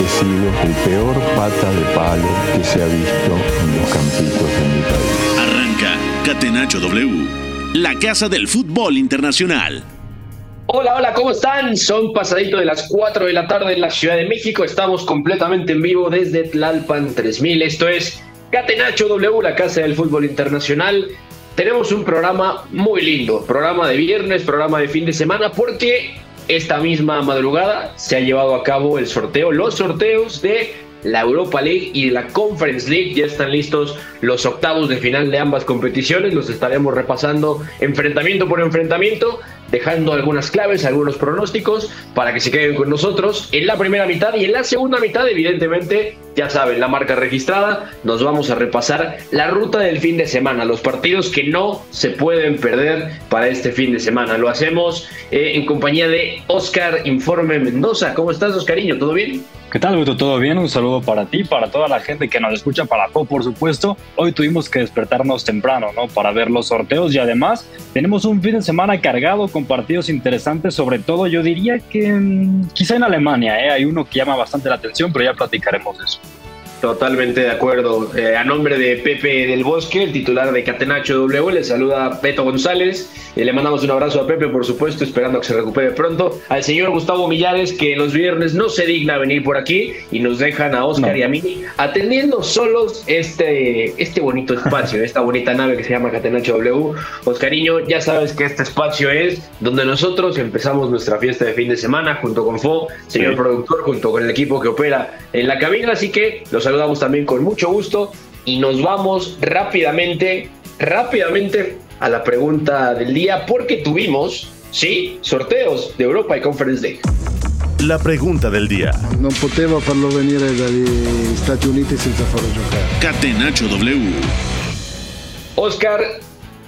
He sido el peor pata de palo que se ha visto en los campitos de mi país. Arranca Catenacho W, la casa del fútbol internacional. Hola, hola, ¿cómo están? Son pasadito de las 4 de la tarde en la Ciudad de México. Estamos completamente en vivo desde Tlalpan 3000. Esto es Catenacho W, la casa del fútbol internacional. Tenemos un programa muy lindo, programa de viernes, programa de fin de semana, porque esta misma madrugada se ha llevado a cabo el sorteo, los sorteos de la Europa League y la Conference League. Ya están listos los octavos de final de ambas competiciones. Los estaremos repasando enfrentamiento por enfrentamiento, dejando algunas claves, algunos pronósticos para que se queden con nosotros en la primera mitad y en la segunda mitad, evidentemente, ya saben, la marca registrada. Nos vamos a repasar la ruta del fin de semana, los partidos que no se pueden perder para este fin de semana. Lo hacemos eh, en compañía de Oscar Informe Mendoza. ¿Cómo estás, Oscariño? ¿Todo bien? ¿Qué tal, Beto? ¿Todo bien? Un saludo para ti, para toda la gente que nos escucha, para Po, por supuesto. Hoy tuvimos que despertarnos temprano, ¿no? Para ver los sorteos y además tenemos un fin de semana cargado con partidos interesantes, sobre todo yo diría que mm, quizá en Alemania, ¿eh? Hay uno que llama bastante la atención, pero ya platicaremos eso. Totalmente de acuerdo. Eh, a nombre de Pepe del Bosque, el titular de Catenacho W, le saluda Beto González. y le mandamos un abrazo a Pepe, por supuesto, esperando que se recupere pronto. Al señor Gustavo Millares, que los viernes no se digna venir por aquí y nos dejan a Oscar y a mí atendiendo solos este, este bonito espacio, esta bonita nave que se llama Catenacho W. Oscariño, ya sabes que este espacio es donde nosotros empezamos nuestra fiesta de fin de semana junto con Fo, señor Sí. productor, junto con el equipo que opera en la cabina. Así que los saludamos también con mucho gusto y nos vamos rápidamente, rápidamente a la pregunta del día porque tuvimos, sí, sorteos de Europa y Conference League. La pregunta del día. Non potevo farlo venire dagli Stati Uniti senza farlo giocare. Catenacho W. Oscar,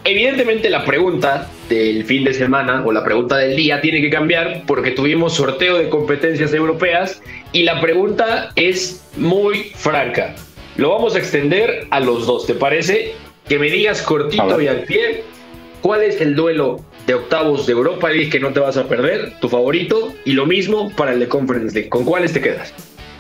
evidentemente la pregunta del fin de semana o la pregunta del día tiene que cambiar porque tuvimos sorteo de competencias europeas y la pregunta es muy franca. Lo vamos a extender a los dos, ¿te parece? Que me digas cortito y al pie cuál es el duelo de octavos de Europa League que no te vas a perder, tu favorito, y lo mismo para el de Conference League. ¿Con cuáles te quedas?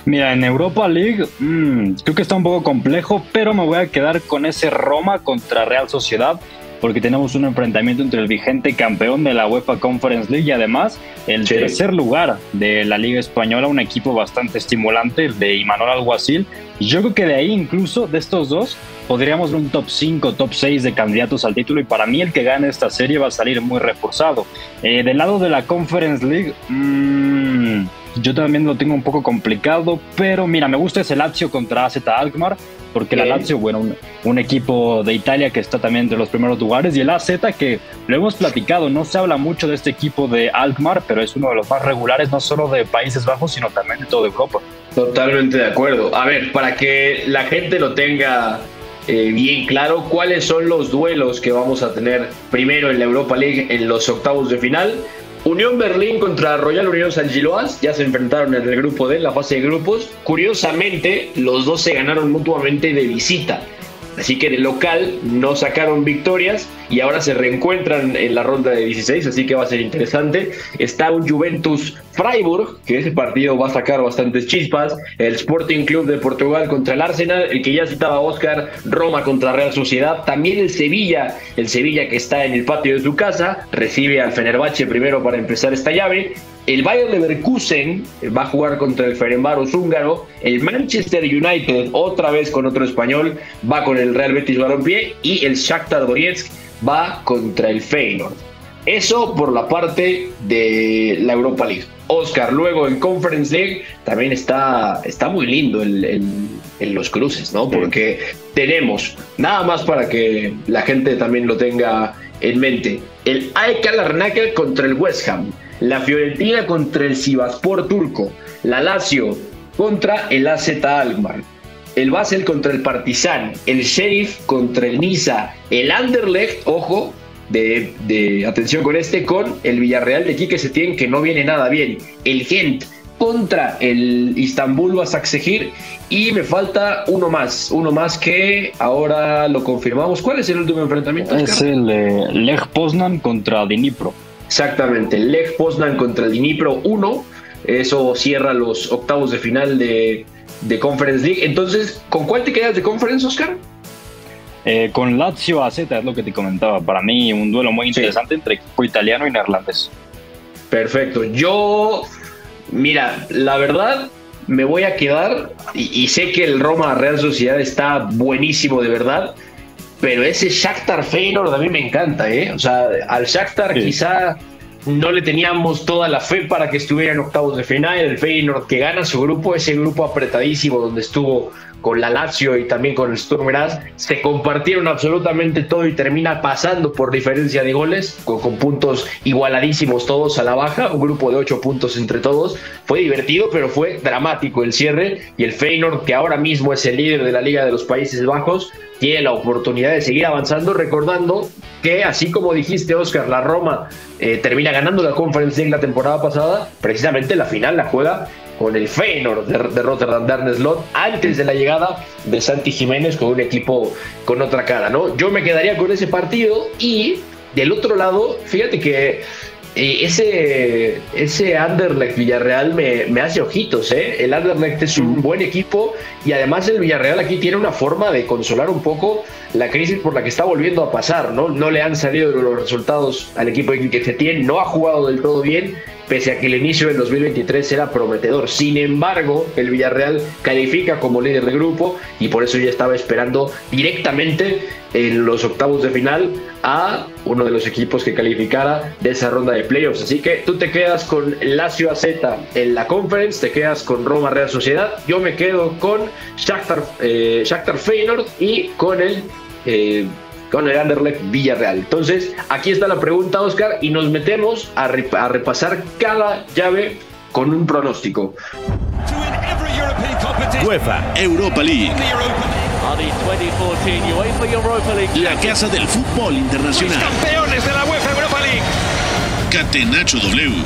Mira, en Europa League mm, creo que está un poco complejo, pero me voy a quedar con ese Roma contra Real Sociedad, porque tenemos un enfrentamiento entre el vigente campeón de la UEFA Conference League y además el Sí. tercer lugar de la Liga Española, un equipo bastante estimulante, el de Imanol Alguacil. Yo creo que de ahí, incluso de estos dos, podríamos ver un top 5, top 6 de candidatos al título. Y para mí, el que gane esta serie va a salir muy reforzado. Eh, del lado de la Conference League, mm, yo también lo tengo un poco complicado, pero mira, me gusta ese Lazio contra AZ Alkmaar, porque la Bien. Lazio, bueno, un, un equipo de Italia que está también entre los primeros lugares, y el AZ que lo hemos platicado, no se habla mucho de este equipo de Alkmaar, pero es uno de los más regulares, no solo de Países Bajos, sino también de toda Europa. Totalmente de acuerdo. A ver, para que la gente lo tenga eh, bien claro, ¿cuáles son los duelos que vamos a tener primero en la Europa League en los octavos de final? Unión Berlín contra Royal Unión San Giloas ya se enfrentaron en el grupo D, en la fase de grupos. Curiosamente, los dos se ganaron mutuamente de visita. Así que de local no sacaron victorias y ahora se reencuentran en la ronda de 16, así que va a ser interesante. Está un Juventus Freiburg, que ese partido va a sacar bastantes chispas. El Sporting Club de Portugal contra el Arsenal, el que ya citaba Oscar, Roma contra Real Sociedad. También el Sevilla, el Sevilla que está en el patio de su casa, recibe al Fenerbahce primero para empezar esta llave. El Bayern Leverkusen va a jugar contra el Ferencváros húngaro. El Manchester United, otra vez con otro español, va con el Real Betis Balompié. Y el Shakhtar Donetsk va contra el Feyenoord. Eso por la parte de la Europa League. Oscar, luego en Conference League también está, está muy lindo el, el- en los cruces, ¿no? Porque tenemos, nada más para que la gente también lo tenga en mente, el AEK Larnaca contra el West Ham, la Fiorentina contra el Sivaspor turco, la Lazio contra el AZ Alkmaar, el Basel contra el Partizan, el Sheriff contra el Niza, el Anderlecht, ojo, de, de, atención con este, con el Villarreal de Quique Setién, que no viene nada bien, el Gent contra el Istanbul Basaksehir y me falta uno más, uno más que ahora lo confirmamos. ¿Cuál es el último enfrentamiento? Es el eh, Lech Poznan contra Dnipro. Exactamente, Lech Poznan contra Dnipro 1. Eso cierra los octavos de final de, de Conference League. Entonces, ¿con cuál te quedas de Conference, Oscar? Eh, con Lazio AZ es lo que te comentaba. Para mí, un duelo muy interesante entre equipo italiano y neerlandés. Perfecto. Yo, mira, la verdad, me voy a quedar, y, sé que el Roma Real Sociedad está buenísimo de verdad, pero ese Shakhtar Feyenoord a mí me encanta, ¿eh? O sea, al Shakhtar quizá no le teníamos toda la fe para que estuviera en octavos de final, el Feyenoord que gana su grupo, ese grupo apretadísimo donde estuvo con la Lazio y también con el Sturm Graz, se compartieron absolutamente todo y termina pasando por diferencia de goles, con, puntos igualadísimos todos a la baja, un grupo de ocho puntos entre todos. Fue divertido, pero fue dramático el cierre y el Feyenoord, que ahora mismo es el líder de la Liga de los Países Bajos, tiene la oportunidad de seguir avanzando, recordando que así como dijiste Oscar, la Roma eh, termina ganando la Conference League la temporada pasada, precisamente la final la juega con el Feyenoord de, Rotterdam Slot antes de la llegada de Santi Jiménez con un equipo con otra cara, ¿no? Yo me quedaría con ese partido y del otro lado, fíjate que eh, ese, ese Anderlecht Villarreal me, me, hace ojitos, ¿eh? El Anderlecht es un buen equipo y además el Villarreal aquí tiene una forma de consolar un poco la crisis por la que está volviendo a pasar, ¿no? No le han salido los resultados al equipo que se tiene, no ha jugado del todo bien pese a que el inicio del 2023 era prometedor. Sin embargo, el Villarreal califica como líder de grupo y por eso ya estaba esperando directamente en los octavos de final a uno de los equipos que calificara de esa ronda de playoffs. Así que tú te quedas con Lazio AZ en la conference, te quedas con Roma Real Sociedad, yo me quedo con Shakhtar, eh, Shakhtar Feyenoord y con el... Eh, con el Anderlecht Villarreal. Entonces, aquí está la pregunta, Oscar, y nos metemos a, a repasar cada llave con un pronóstico. UEFA Europa League. La casa del fútbol internacional. Campeones de la UEFA Europa League. Catenacho W.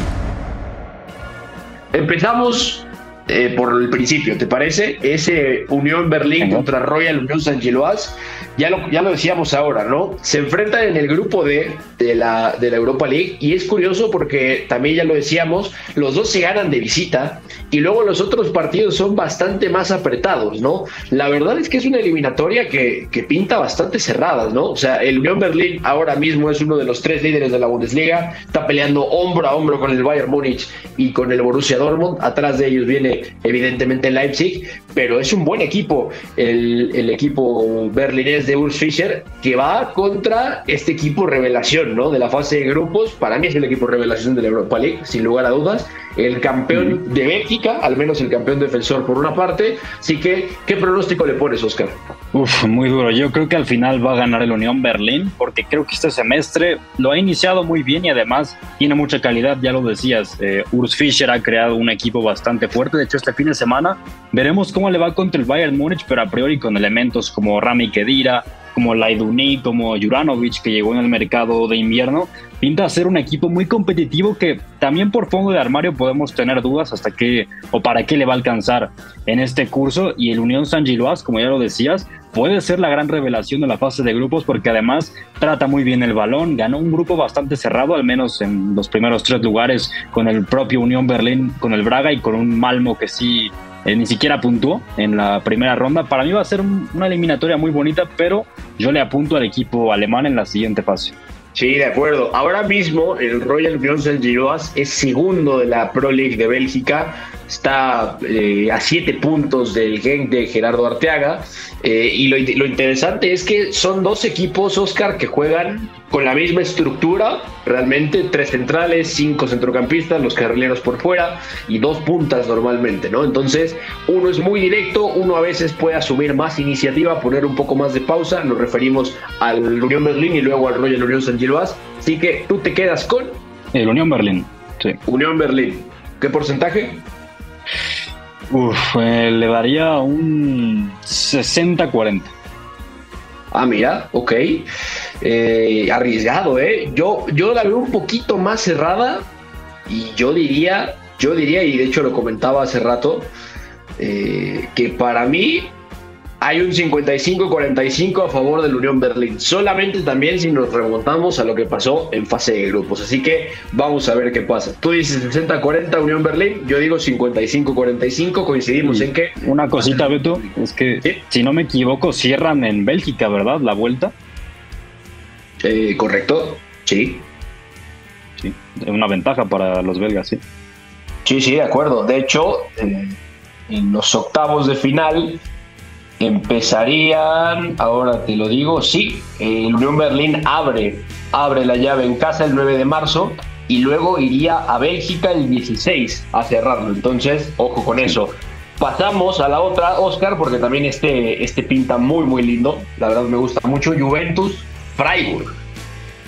Empezamos eh, por el principio, ¿te parece? Ese Unión Berlín contra Royal Unión San Giloas, ya lo, ya lo decíamos ahora, ¿no? Se enfrentan en el grupo D de la, de la Europa League y es curioso porque también ya lo decíamos, los dos se ganan de visita y luego los otros partidos son bastante más apretados, ¿no? La verdad es que es una eliminatoria que, que pinta bastante cerrada, ¿no? O sea, el Unión Berlín ahora mismo es uno de los tres líderes de la Bundesliga, está peleando hombro a hombro con el Bayern Múnich y con el Borussia Dortmund, atrás de ellos viene evidentemente Leipzig, pero es un buen equipo el, el, equipo berlinés de Urs Fischer que va contra este equipo revelación ¿no? de la fase de grupos. Para mí es el equipo revelación de la Europa League, sin lugar a dudas. El campeón de Bélgica, al menos el campeón defensor por una parte. Así que, ¿qué pronóstico le pones, Oscar? Uf, muy duro. Yo creo que al final va a ganar el Unión Berlín porque creo que este semestre lo ha iniciado muy bien y además tiene mucha calidad, ya lo decías. Eh, Urs Fischer ha creado un equipo bastante fuerte. Hecho, este fin de semana veremos cómo le va contra el Bayern Múnich, pero a priori con elementos como Rami Kedira, como Laiduni, como Juranovic, que llegó en el mercado de invierno, pinta a ser un equipo muy competitivo que también por fondo de armario podemos tener dudas hasta qué o para qué le va a alcanzar en este curso. Y el Unión San Giloas, como ya lo decías, puede ser la gran revelación de la fase de grupos porque además trata muy bien el balón, ganó un grupo bastante cerrado, al menos en los primeros tres lugares, con el propio Unión Berlín, con el Braga y con un Malmo que sí eh, ni siquiera puntuó en la primera ronda. Para mí va a ser una eliminatoria muy bonita, pero yo le apunto al equipo alemán en la siguiente fase. Sí, de acuerdo. Ahora mismo el Royal Saint Giroas es segundo de la Pro League de Bélgica está eh, a siete puntos del Genk de Gerardo Arteaga. Eh, y lo, lo, interesante es que son dos equipos, Oscar, que juegan con la misma estructura, realmente tres centrales, cinco centrocampistas, los carrileros por fuera y dos puntas normalmente, ¿no? Entonces, uno es muy directo, uno a veces puede asumir más iniciativa, poner un poco más de pausa, nos referimos al Unión Berlín y luego al Royal Unión San Giloas, así que tú te quedas con... El Unión Berlín, sí. Unión Berlín. ¿Qué porcentaje? Uf, eh, le daría un 60-40. Ah, mira, ok. Eh, arriesgado, ¿eh? Yo, yo la veo un poquito más cerrada y yo diría, yo diría, y de hecho lo comentaba hace rato, eh, que para mí hay un 55-45 a favor del Unión Berlín. Solamente también si nos remontamos a lo que pasó en fase de grupos. Así que vamos a ver qué pasa. Tú dices 60-40 Unión Berlín, yo digo 55-45. Coincidimos en que. Una cosita, Beto, es que si no me equivoco, cierran en Bélgica, ¿verdad? La vuelta. Eh, correcto, sí. Sí, una ventaja para los belgas, sí. Sí, sí, de acuerdo. De hecho, en los octavos de final empezarían, ahora te lo digo, sí, el Unión Berlín abre, abre la llave en casa el 9 de marzo y luego iría a Bélgica el 16 a cerrarlo. Entonces, ojo con eso. Pasamos a la otra, Oscar, porque también este, este pinta muy, muy lindo. La verdad me gusta mucho. Juventus, Freiburg.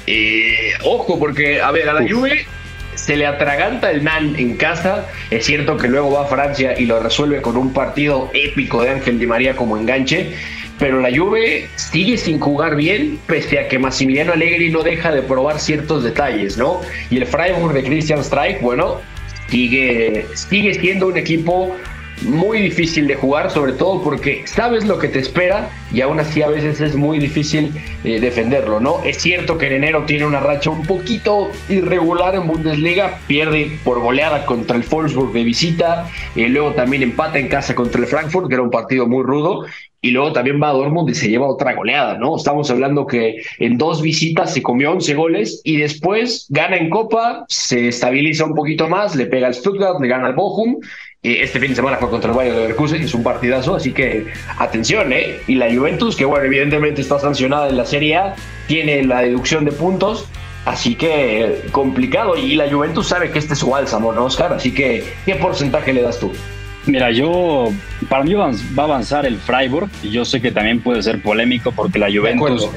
Eh, ojo, porque, a ver, a la Juve se le atraganta el NAN en casa. Es cierto que luego va a Francia y lo resuelve con un partido épico de Ángel Di María como enganche. Pero la Juve sigue sin jugar bien, pese a que Massimiliano Allegri no deja de probar ciertos detalles, ¿no? Y el Freiburg de Christian Streich, bueno, sigue, sigue siendo un equipo muy difícil de jugar, sobre todo porque sabes lo que te espera y aún así a veces es muy difícil eh, defenderlo, ¿no? Es cierto que en enero tiene una racha un poquito irregular en Bundesliga, pierde por goleada contra el Wolfsburg de visita, y luego también empata en casa contra el Frankfurt, que era un partido muy rudo, y luego también va a Dortmund y se lleva otra goleada, ¿no? Estamos hablando que en dos visitas se comió 11 goles y después gana en Copa, se estabiliza un poquito más, le pega al Stuttgart, le gana al Bochum este fin de semana fue contra el Bayern de Leverkusen, es un partidazo, así que atención, ¿eh? Y la Juventus, que bueno, evidentemente está sancionada en la Serie A, tiene la deducción de puntos, así que complicado. Y la Juventus sabe que este es su bálsamo, ¿no, Oscar? Así que, ¿qué porcentaje le das tú? Mira, yo, para mí va a avanzar el Freiburg, y yo sé que también puede ser polémico porque la Juventus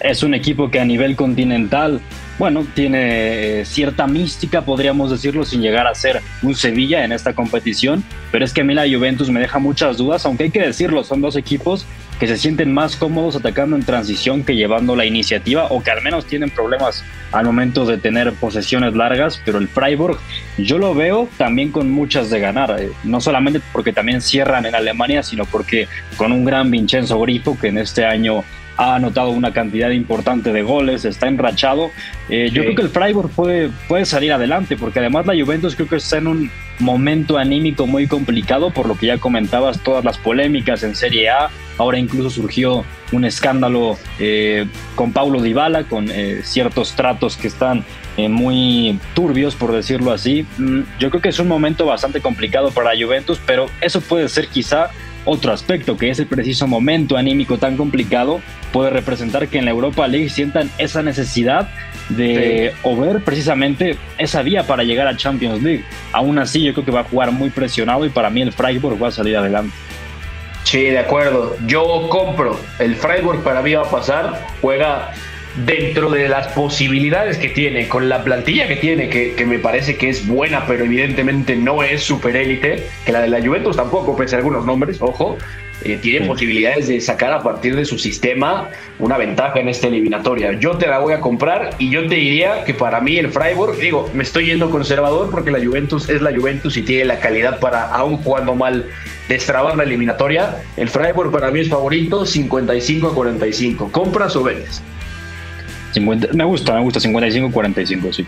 es un equipo que a nivel continental, bueno, tiene eh, cierta mística, podríamos decirlo, sin llegar a ser un Sevilla en esta competición, pero es que a mí la Juventus me deja muchas dudas, aunque hay que decirlo, son dos equipos que se sienten más cómodos atacando en transición que llevando la iniciativa o que al menos tienen problemas al momento de tener posesiones largas, pero el Freiburg yo lo veo también con muchas de ganar, eh, no solamente porque también cierran en Alemania, sino porque con un gran Vincenzo Grifo que en este año ha anotado una cantidad importante de goles, está enrachado. Eh, yo creo que el Freiburg puede, puede salir adelante, porque además la Juventus creo que está en un momento anímico muy complicado, por lo que ya comentabas, todas las polémicas en Serie A. Ahora incluso surgió un escándalo eh, con Paulo Dybala, con eh, ciertos tratos que están muy turbios, por decirlo así. Mm, yo creo que es un momento bastante complicado para la Juventus, pero eso puede ser quizá otro aspecto, que es el preciso momento anímico tan complicado, puede representar que en la Europa League sientan esa necesidad de o ver precisamente esa vía para llegar a Champions League. Aún así, yo creo que va a jugar muy presionado y para mí el Freiburg va a salir adelante. Sí, de acuerdo. Yo compro. El Freiburg para mí va a pasar. Juega dentro de las posibilidades que tiene, con la plantilla que tiene, que, me parece que es buena, pero evidentemente no es super élite, que la de la Juventus tampoco, pese a algunos nombres, ojo, eh, tiene posibilidades de sacar a partir de su sistema una ventaja en esta eliminatoria. Yo te la voy a comprar y yo te diría que para mí el Freiburg, digo, me estoy yendo conservador porque la Juventus es la Juventus y tiene la calidad para, aún jugando mal, destrabar la eliminatoria. El Freiburg para mí es favorito, 55 a 45. ¿Compras o vendes? Me gusta, me gusta, 55-45, sí.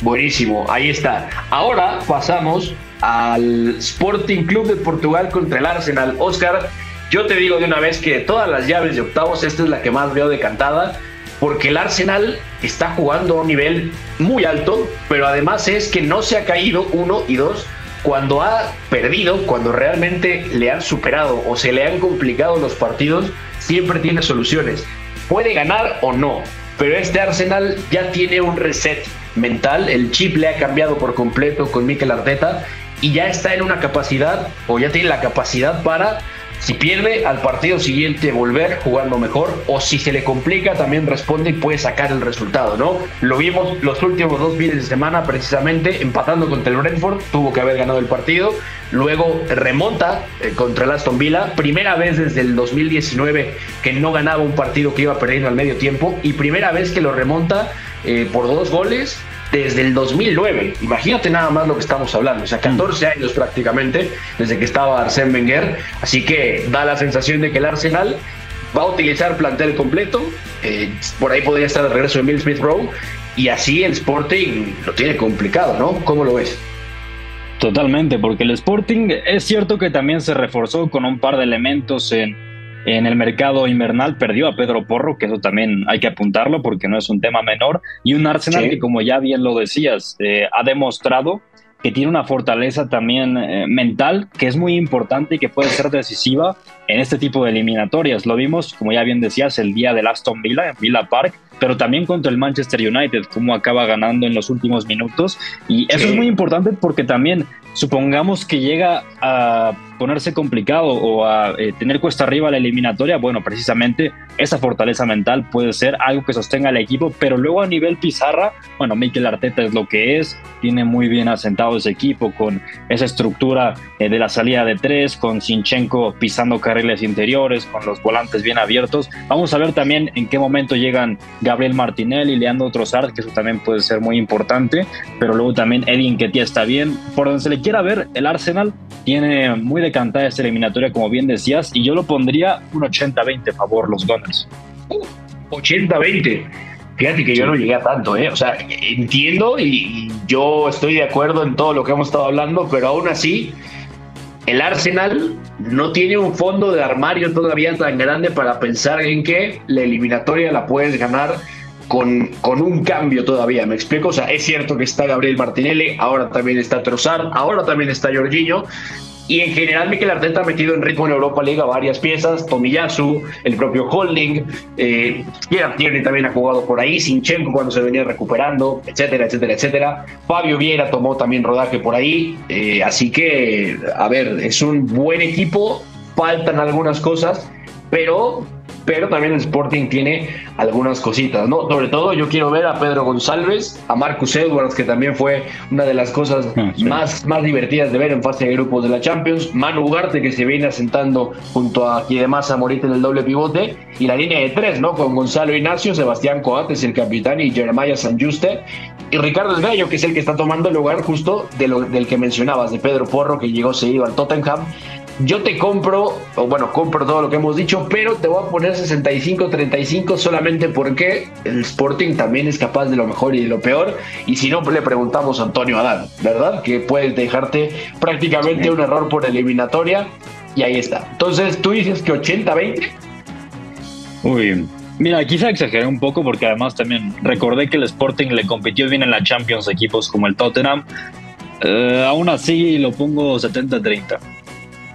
Buenísimo, ahí está. Ahora pasamos al Sporting Club de Portugal contra el Arsenal. Oscar, yo te digo de una vez que todas las llaves de octavos, esta es la que más veo decantada, porque el Arsenal está jugando a un nivel muy alto, pero además es que no se ha caído, uno y dos, cuando ha perdido, cuando realmente le han superado o se le han complicado los partidos, siempre tiene soluciones. Puede ganar o no, pero este Arsenal ya tiene un reset mental, el chip le ha cambiado por completo con Mikel Arteta y ya está en una capacidad o ya tiene la capacidad para Si pierde, al partido siguiente volver jugando mejor, o si se le complica, también responde y puede sacar el resultado, ¿no? Lo vimos los últimos dos fines de semana, precisamente, empatando contra el Brentford, tuvo que haber ganado el partido, luego remonta eh, contra el Aston Villa, primera vez desde el 2019 que no ganaba un partido que iba perdiendo al medio tiempo, y primera vez que lo remonta eh, por dos goles desde el 2009. Imagínate nada más lo que estamos hablando, o sea, 14 años prácticamente desde que estaba Arsène Wenger, así que da la sensación de que el Arsenal va a utilizar plantel completo, eh, por ahí podría estar el regreso de Bill Smith Rowe, y así el Sporting lo tiene complicado, ¿no? ¿Cómo lo ves? Totalmente, porque el Sporting es cierto que también se reforzó con un par de elementos en en el mercado invernal perdió a Pedro Porro, que eso también hay que apuntarlo porque no es un tema menor, y un Arsenal que como ya bien lo decías, eh, ha demostrado que tiene una fortaleza también eh, mental que es muy importante y que puede ser decisiva en este tipo de eliminatorias. Lo vimos, como ya bien decías, el día del Aston Villa en Villa Park, pero también contra el Manchester United, cómo acaba ganando en los últimos minutos. Y eso es muy importante porque también supongamos que llega a ponerse complicado o a eh, tener cuesta arriba la eliminatoria, bueno, precisamente esa fortaleza mental puede ser algo que sostenga al equipo, pero luego a nivel pizarra, bueno, Mikel Arteta es lo que es, tiene muy bien asentado ese equipo con esa estructura eh, de la salida de tres, con Sinchenko pisando carriles interiores, con los volantes bien abiertos. Vamos a ver también en qué momento llegan Gabriel Martinelli y Leandro Trossard, que eso también puede ser muy importante, pero luego también Edin Ketia está bien. Por donde se le quiera ver, el Arsenal tiene muy decantada esta eliminatoria, como bien decías, y yo lo pondría un 80-20 a favor los Gunners. 80-20. Fíjate que yo no llegué a tanto, ¿eh? O sea, entiendo y yo estoy de acuerdo en todo lo que hemos estado hablando, pero aún así, el Arsenal no tiene un fondo de armario todavía tan grande para pensar en que la eliminatoria la puedes ganar con, con, un cambio todavía, ¿me explico? O sea, es cierto que está Gabriel Martinelli, ahora también está Trossard, ahora también está Jorginho, y en general Mikel Arteta ha metido en ritmo en Europa League varias piezas, Tomiyasu, el propio Holding, eh, Tierney también ha jugado por ahí, Sinchenko cuando se venía recuperando, etcétera, etcétera, etcétera. Fabio Vieira tomó también rodaje por ahí, eh, así que, a ver, es un buen equipo, faltan algunas cosas, pero pero también el Sporting tiene algunas cositas, ¿no? Sobre todo yo quiero ver a Pedro González, a Marcus Edwards, que también fue una de las cosas ah, más, más divertidas de ver en fase de grupos de la Champions, Manu Ugarte, que se viene asentando junto a Kidemasa Morita en el doble pivote, y la línea de tres, ¿no? Con Gonzalo Ignacio, Sebastián Coates, el capitán, y Jeremiah Sanjuste, y Ricardo Esgallo, que es el que está tomando el lugar justo de lo, del que mencionabas, de Pedro Porro, que llegó seguido al Tottenham, yo te compro, o bueno, compro todo lo que hemos dicho, pero te voy a poner 65-35 solamente porque el Sporting también es capaz de lo mejor y de lo peor. Y si no, le preguntamos a Antonio Adán, ¿verdad? Que puedes dejarte prácticamente un error por eliminatoria. Y ahí está. Entonces, tú dices que 80-20. Uy, Mira, quizá exageré un poco porque además también recordé que el Sporting le compitió bien en la Champions equipos como el Tottenham. Eh, aún así lo pongo 70-30.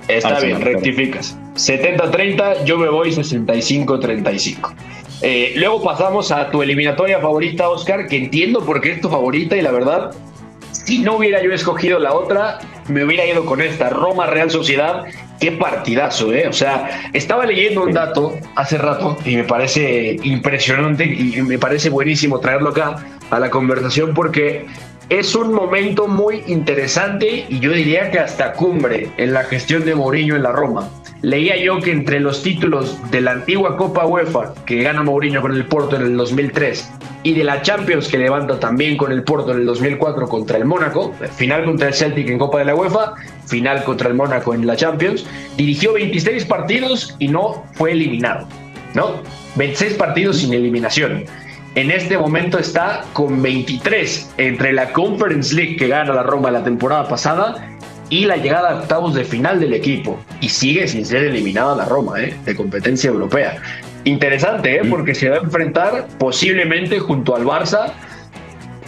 Está bien, rectificas. 70-30, yo me voy 65-35. Eh, luego pasamos a tu eliminatoria favorita, Oscar, que entiendo por qué es tu favorita y la verdad, si no hubiera yo escogido la otra, me hubiera ido con esta, Roma Real Sociedad. Qué partidazo, ¿eh? O sea, estaba leyendo un dato hace rato y me parece impresionante y me parece buenísimo traerlo acá a la conversación porque es un momento muy interesante y yo diría que hasta cumbre en la gestión de Mourinho en la Roma. Leía yo que entre los títulos de la antigua Copa UEFA que gana Mourinho con el Porto en el 2003 y de la Champions que levanta también con el Porto en el 2004 contra el Mónaco, final contra el Celtic en Copa de la UEFA, final contra el Mónaco en la Champions, dirigió 26 partidos y no fue eliminado, ¿no? 26 partidos sin eliminación en este momento está con 23 entre la Conference League que gana la Roma la temporada pasada y la llegada a octavos de final del equipo. Y sigue sin ser eliminada la Roma, ¿eh? de competencia europea. Interesante, ¿eh? porque se va a enfrentar posiblemente junto al Barça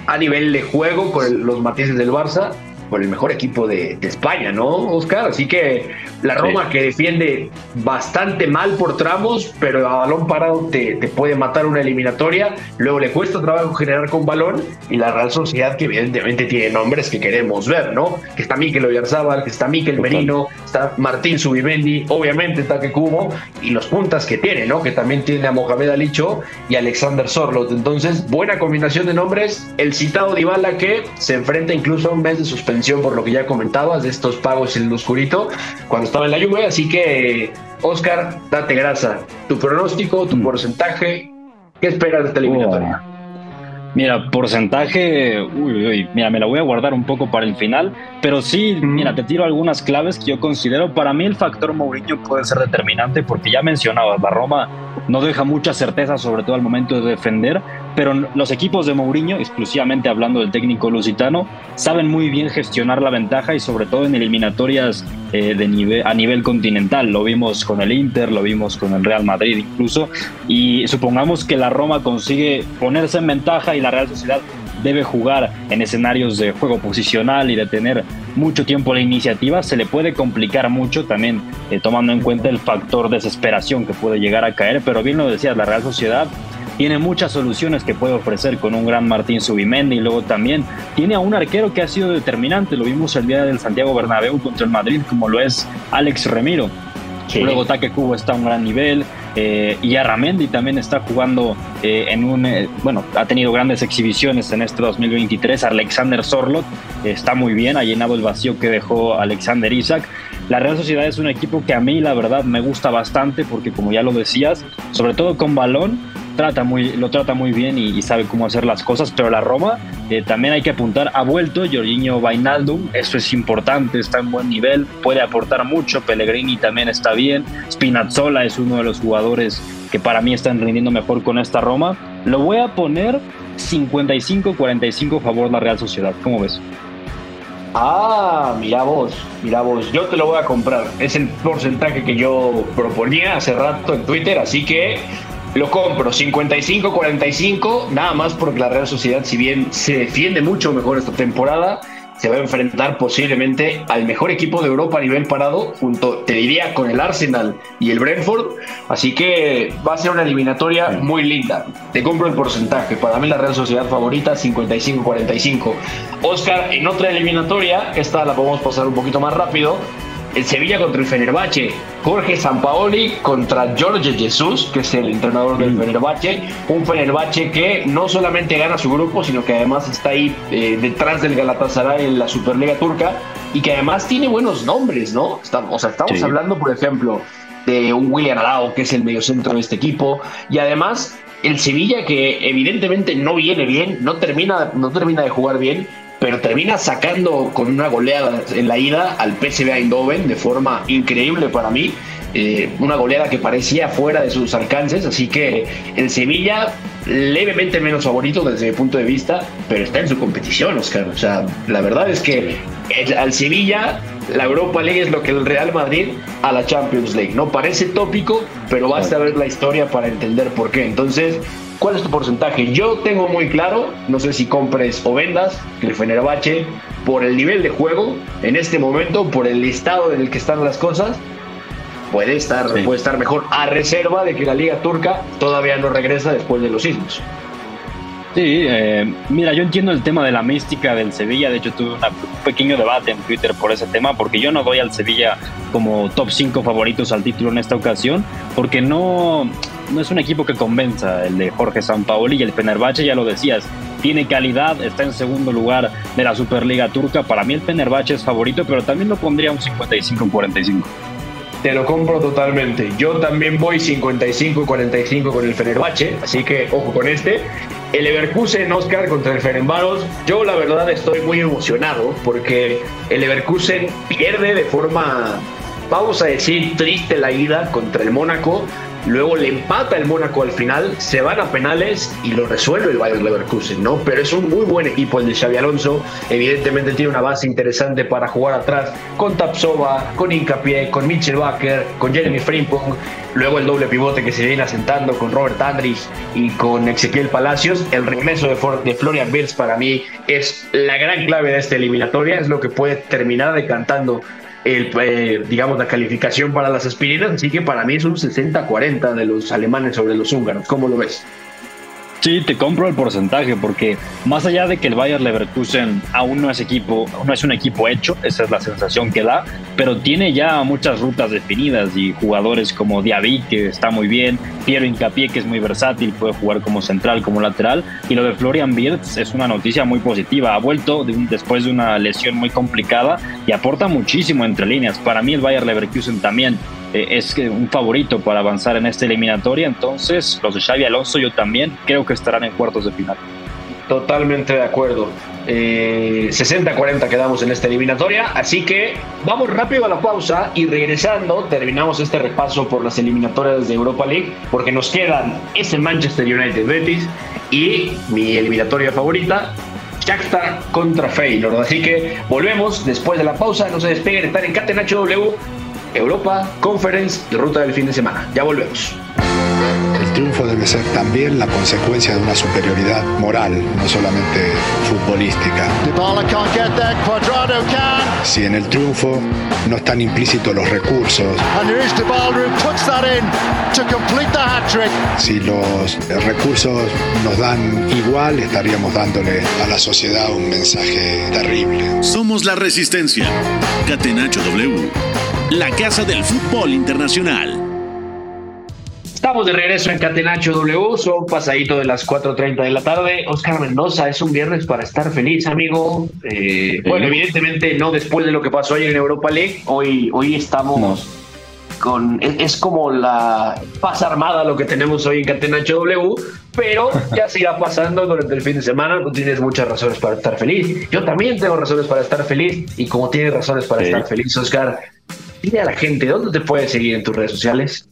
a nivel de juego con los matices del Barça por el mejor equipo de, España, ¿no, Oscar? Así que la Roma que defiende bastante mal por tramos, pero a balón parado te, te, puede matar una eliminatoria. Luego le cuesta trabajo generar con balón y la Real Sociedad que evidentemente tiene nombres que queremos ver, ¿no? Que está Mikel Oyarzábal, que está Mikel Merino, está Martín Subimendi, obviamente Taque Cubo y los puntas que tiene, ¿no? Que también tiene a Mohamed Alicho y Alexander Sorlot. Entonces, buena combinación de nombres. El citado Dybala que se enfrenta incluso a un mes de suspensión por lo que ya comentabas de estos pagos en el oscurito cuando estaba en la lluvia. Así que, Oscar, date grasa. Tu pronóstico, tu mm. porcentaje, ¿qué esperas de esta eliminatoria? Mira, porcentaje, uy, uy, mira, me la voy a guardar un poco para el final, pero sí, mira, te tiro algunas claves que yo considero. Para mí el factor Mourinho puede ser determinante porque ya mencionabas, la Roma no deja mucha certeza, sobre todo al momento de defender, pero los equipos de Mourinho, exclusivamente hablando del técnico lusitano, saben muy bien gestionar la ventaja y sobre todo en eliminatorias eh, de nivel, a nivel continental. Lo vimos con el Inter, lo vimos con el Real Madrid incluso, y supongamos que la Roma consigue ponerse en ventaja y la Real Sociedad debe jugar en escenarios de juego posicional y de tener mucho tiempo la iniciativa, se le puede complicar mucho también eh, tomando en cuenta el factor desesperación que puede llegar a caer, pero bien lo decías, la Real Sociedad tiene muchas soluciones que puede ofrecer con un gran Martín Subimendi y luego también tiene a un arquero que ha sido determinante, lo vimos el día del Santiago Bernabéu contra el Madrid como lo es Alex Remiro. Luego Taque Cubo está a un gran nivel, eh, y Arramendi también está jugando eh, en un, eh, bueno, ha tenido grandes exhibiciones en este 2023. Alexander Sorlot está muy bien, ha llenado el vacío que dejó Alexander Isaac. La Real Sociedad es un equipo que a mí la verdad me gusta bastante porque como ya lo decías, sobre todo con balón, trata muy, lo trata muy bien y, sabe cómo hacer las cosas, pero la Roma eh, también hay que apuntar, ha vuelto Jorginho Vainaldum, eso es importante, está en buen nivel, puede aportar mucho, Pellegrini también está bien, Spinazzola es uno de los jugadores que para mí están rindiendo mejor con esta Roma. Lo voy a poner 55-45 a favor de la Real Sociedad, ¿cómo ves? Ah, mira vos, mira vos, yo te lo voy a comprar. Es el porcentaje que yo proponía hace rato en Twitter, así que lo compro 55-45, nada más porque la Real Sociedad, si bien se defiende mucho mejor esta temporada, se va a enfrentar posiblemente al mejor equipo de Europa a nivel parado, junto, te diría, con el Arsenal y el Brentford. Así que va a ser una eliminatoria muy linda. Te compro el porcentaje. Para mí la Real Sociedad favorita, 55-45. Oscar, en otra eliminatoria, esta la podemos pasar un poquito más rápido el Sevilla contra el Fenerbahce, Jorge Sampaoli contra Jorge Jesús, que es el entrenador del mm. Fenerbahce, un Fenerbahce que no solamente gana su grupo, sino que además está ahí eh, detrás del Galatasaray en la Superliga turca y que además tiene buenos nombres, ¿no? Estamos, o sea, estamos hablando, por ejemplo, de un William Arao, que es el mediocentro de este equipo, y además el Sevilla que evidentemente no viene bien, no termina, no termina de jugar bien, pero termina sacando con una goleada en la ida al PSV Eindhoven de forma increíble para mí. Eh, una goleada que parecía fuera de sus alcances, así que el Sevilla levemente menos favorito desde mi punto de vista, pero está en su competición, Oscar. O sea, la verdad es que al Sevilla la Europa League es lo que el Real Madrid a la Champions League. No parece tópico, pero basta ver la historia para entender por qué. Entonces, ¿Cuál es tu porcentaje? Yo tengo muy claro, no sé si compres o vendas, el Fenerbahce, por el nivel de juego, en este momento, por el estado en el que están las cosas, puede estar, puede estar mejor a reserva de que la liga turca todavía no regresa después de los sismos. Sí, eh, mira, yo entiendo el tema de la mística del Sevilla. De hecho, tuve un pequeño debate en Twitter por ese tema, porque yo no doy al Sevilla como top 5 favoritos al título en esta ocasión, porque no, no es un equipo que convenza el de Jorge Sampaoli y el Fenerbahce, ya lo decías, tiene calidad, está en segundo lugar de la Superliga Turca. Para mí el Fenerbahce es favorito, pero también lo pondría un 55-45. Te lo compro totalmente. Yo también voy 55-45 con el Fenerbahce, así que ojo con este. El Leverkusen Oscar contra el Fenerbahce. Yo la verdad estoy muy emocionado porque el Leverkusen pierde de forma, vamos a decir, triste la ida contra el Mónaco luego le empata el Mónaco al final, se van a penales y lo resuelve el Bayern Leverkusen, ¿no? Pero es un muy buen equipo el de Xavi Alonso, evidentemente tiene una base interesante para jugar atrás con Tapsova, con Incapié, con Mitchell Baker, con Jeremy Frimpong, luego el doble pivote que se viene asentando con Robert Andrich y con Ezequiel Palacios, el regreso de, de Florian Wirtz para mí es la gran clave de esta eliminatoria, es lo que puede terminar decantando el, eh, digamos, la calificación para las aspirinas, así que para mí es un 60-40 de los alemanes sobre los húngaros. ¿Cómo lo ves? Sí, te compro el porcentaje porque más allá de que el Bayern Leverkusen aún no es equipo, no es un equipo hecho, esa es la sensación que da, pero tiene ya muchas rutas definidas y jugadores como Diaby que está muy bien, Piero Incapié que es muy versátil, puede jugar como central, como lateral y lo de Florian Wirtz es una noticia muy positiva, ha vuelto después de una lesión muy complicada y aporta muchísimo entre líneas. Para mí el Bayern Leverkusen también es un favorito para avanzar en esta eliminatoria. Entonces, los de Xavi Alonso, yo también creo que estarán en cuartos de final. Totalmente de acuerdo. 60-40 eh, quedamos en esta eliminatoria, así que vamos rápido a la pausa y regresando terminamos este repaso por las eliminatorias de Europa League porque nos quedan ese Manchester United Betis y mi eliminatoria favorita, Shakhtar contra Feyenoord. Así que volvemos después de la pausa, no se despeguen, están en Catenacho W Europa Conference y ruta del fin de semana. Ya volvemos. El triunfo debe ser también la consecuencia de una superioridad moral, no solamente futbolística. Si en el triunfo no están implícitos los recursos, si los recursos nos dan igual, estaríamos dándole a la sociedad un mensaje terrible. Somos la resistencia. Catenacho W la Casa del Fútbol Internacional. Estamos de regreso en Catenacho W, son pasadito de las 4.30 de la tarde. Oscar Mendoza, es un viernes para estar feliz, amigo. Eh, bueno, evidentemente no después de lo que pasó ayer en Europa League, hoy, hoy estamos con... Es, como la paz armada lo que tenemos hoy en Catenacho W, pero ya se irá pasando durante el fin de semana, tú tienes muchas razones para estar feliz. Yo también tengo razones para estar feliz y como tienes razones para estar feliz, Oscar, dile a la gente, ¿dónde te puedes seguir en tus redes sociales?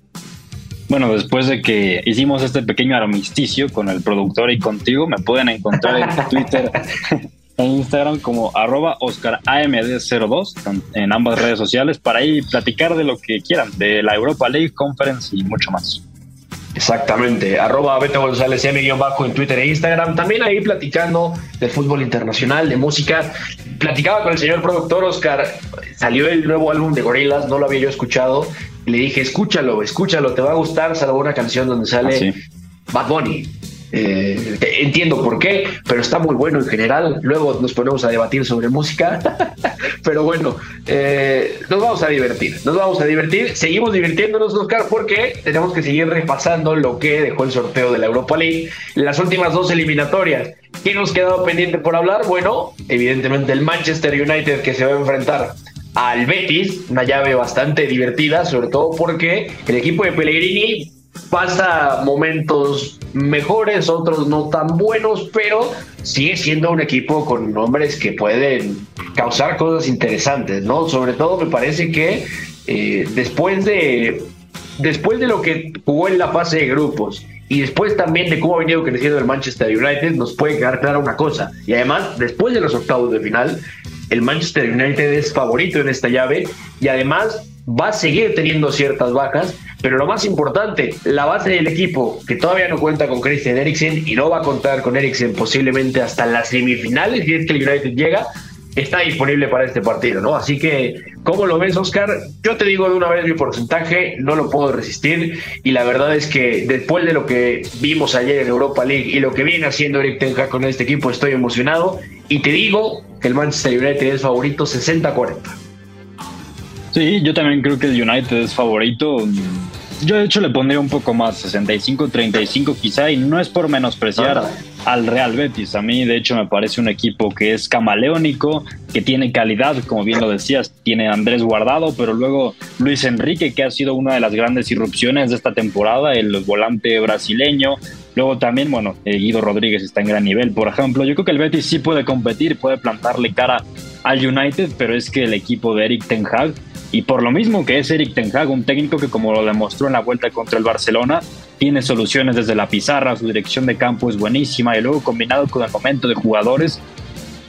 Bueno, después de que hicimos este pequeño armisticio con el productor y contigo, me pueden encontrar en Twitter e Instagram como arroba OscarAMD02 en ambas redes sociales para ahí platicar de lo que quieran, de la Europa League Conference y mucho más. Exactamente, arroba Beto González M-bajo en Twitter e Instagram, también ahí platicando de fútbol internacional, de música. Platicaba con el señor productor Oscar, salió el nuevo álbum de Gorillaz, no lo había yo escuchado, y le dije, escúchalo, escúchalo, te va a gustar, salvo una canción donde sale ah, Bad Bunny. Eh, entiendo por qué, pero está muy bueno en general. Luego nos ponemos a debatir sobre música, pero bueno, eh, nos vamos a divertir, nos vamos a divertir. Seguimos divirtiéndonos, Oscar, porque tenemos que seguir repasando lo que dejó el sorteo de la Europa League, las últimas dos eliminatorias. ¿Qué nos quedado pendiente por hablar? Bueno, evidentemente el Manchester United que se va a enfrentar al Betis, una llave bastante divertida, sobre todo porque el equipo de Pellegrini pasa momentos mejores, otros no tan buenos, pero sigue siendo un equipo con nombres que pueden causar cosas interesantes, ¿no? Sobre todo me parece que eh, después de después de lo que jugó en la fase de grupos y después también de cómo ha venido creciendo el Manchester United, nos puede quedar clara una cosa. Y además, después de los octavos de final, el Manchester United es favorito en esta llave y además va a seguir teniendo ciertas bajas, pero lo más importante, la base del equipo, que todavía no cuenta con Christian Eriksen y no va a contar con Eriksen posiblemente hasta las semifinales, si es que el United llega, está disponible para este partido, ¿no? Así que, ¿cómo lo ves, Oscar? Yo te digo de una vez mi porcentaje, no lo puedo resistir, y la verdad es que después de lo que vimos ayer en Europa League y lo que viene haciendo Eric Ten con este equipo, estoy emocionado, y te digo que el Manchester United es favorito 60-40. Sí, yo también creo que el United es favorito. Yo de hecho le pondría un poco más, 65-35 quizá, y no es por menospreciar al Real Betis. A mí de hecho me parece un equipo que es camaleónico, que tiene calidad, como bien lo decías, tiene Andrés Guardado, pero luego Luis Enrique, que ha sido una de las grandes irrupciones de esta temporada, el volante brasileño. Luego también, bueno, eh, Guido Rodríguez está en gran nivel, por ejemplo. Yo creo que el Betis sí puede competir, puede plantarle cara al United, pero es que el equipo de Eric Ten Hag Y por lo mismo que es Eric Ten Hag, un técnico que como lo demostró en la vuelta contra el Barcelona, tiene soluciones desde la pizarra, su dirección de campo es buenísima y luego combinado con el momento de jugadores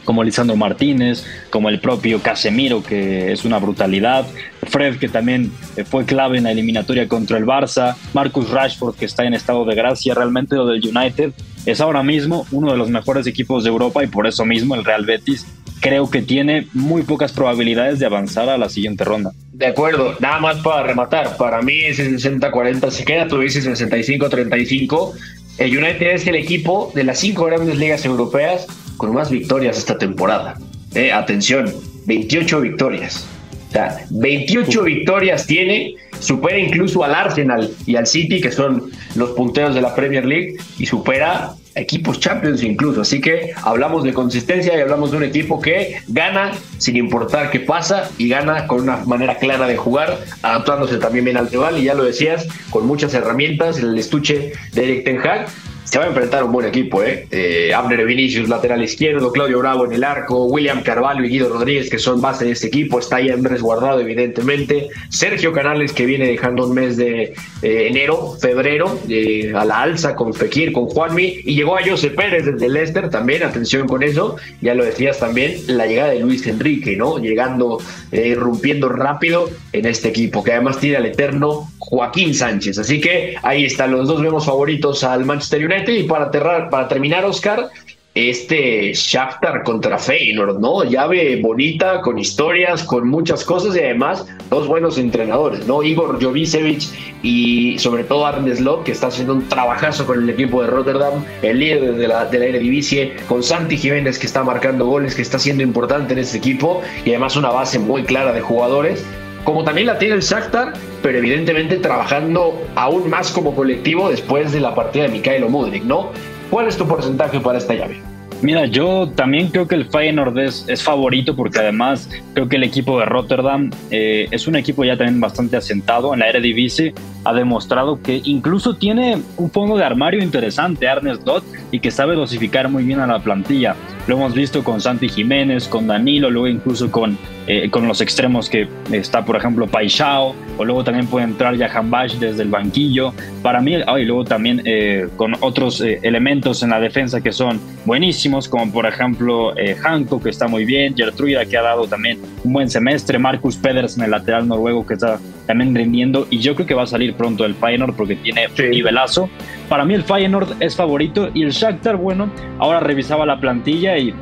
como Lisandro Martínez, como el propio Casemiro, que es una brutalidad, Fred, que también fue clave en la eliminatoria contra el Barça, Marcus Rashford, que está en estado de gracia, realmente lo del United es ahora mismo uno de los mejores equipos de Europa y por eso mismo el Real Betis creo que tiene muy pocas probabilidades de avanzar a la siguiente ronda. De acuerdo, nada más para rematar, para mí ese 60-40 se queda, tú dices 65-35. El United es el equipo de las cinco grandes ligas europeas con más victorias esta temporada. Eh, atención, 28 victorias. O sea, 28 victorias tiene, supera incluso al Arsenal y al City, que son los punteros de la Premier League, y supera equipos Champions incluso. Así que hablamos de consistencia y hablamos de un equipo que gana sin importar qué pasa y gana con una manera clara de jugar, adaptándose también bien al rival. Y ya lo decías, con muchas herramientas, el estuche de Eric Ten Hag se va a enfrentar un buen equipo, ¿eh? eh Abner Vinicius, lateral izquierdo, Claudio Bravo en el arco, William Carvalho y Guido Rodríguez, que son base de este equipo, está ahí en resguardado, evidentemente, Sergio Canales, que viene dejando un mes de eh, enero, febrero, eh, a la alza con Fekir, con Juanmi, y llegó a José Pérez desde Leicester también, atención con eso, ya lo decías también, la llegada de Luis Enrique, ¿no? Llegando, irrumpiendo rápido en este equipo, que además tiene al eterno Joaquín Sánchez, así que ahí están los dos vemos favoritos al Manchester United y para, para terminar, Oscar, este Shakhtar contra Feyenoord, ¿no? Llave bonita, con historias, con muchas cosas y además dos buenos entrenadores, ¿no? Igor Jovicevic y sobre todo Arne Slot, que está haciendo un trabajazo con el equipo de Rotterdam, el líder de la, de la Eredivisie, con Santi Jiménez que está marcando goles, que está siendo importante en este equipo y además una base muy clara de jugadores como también la tiene el Shakhtar, pero evidentemente trabajando aún más como colectivo después de la partida de Mikhailo Mudrik, ¿no? ¿Cuál es tu porcentaje para esta llave? Mira, yo también creo que el Feyenoord es, es favorito porque además creo que el equipo de Rotterdam eh, es un equipo ya también bastante asentado en la Eredivisie. Ha demostrado que incluso tiene un fondo de armario interesante, Ernest Dot, y que sabe dosificar muy bien a la plantilla. Lo hemos visto con Santi Jiménez, con Danilo, luego incluso con, eh, con los extremos que está, por ejemplo, Paixao, o luego también puede entrar Jahan Bash desde el banquillo. Para mí, y luego también eh, con otros elementos en la defensa que son buenísimos como por ejemplo eh, Hanko, que está muy bien, Gertruida, que ha dado también un buen semestre, Marcus Pedersen, el lateral noruego, que está también rindiendo, y yo creo que va a salir pronto el Feyenoord porque tiene un nivelazo. Para mí el Feyenoord es favorito y el Shakhtar, bueno, ahora revisaba la plantilla y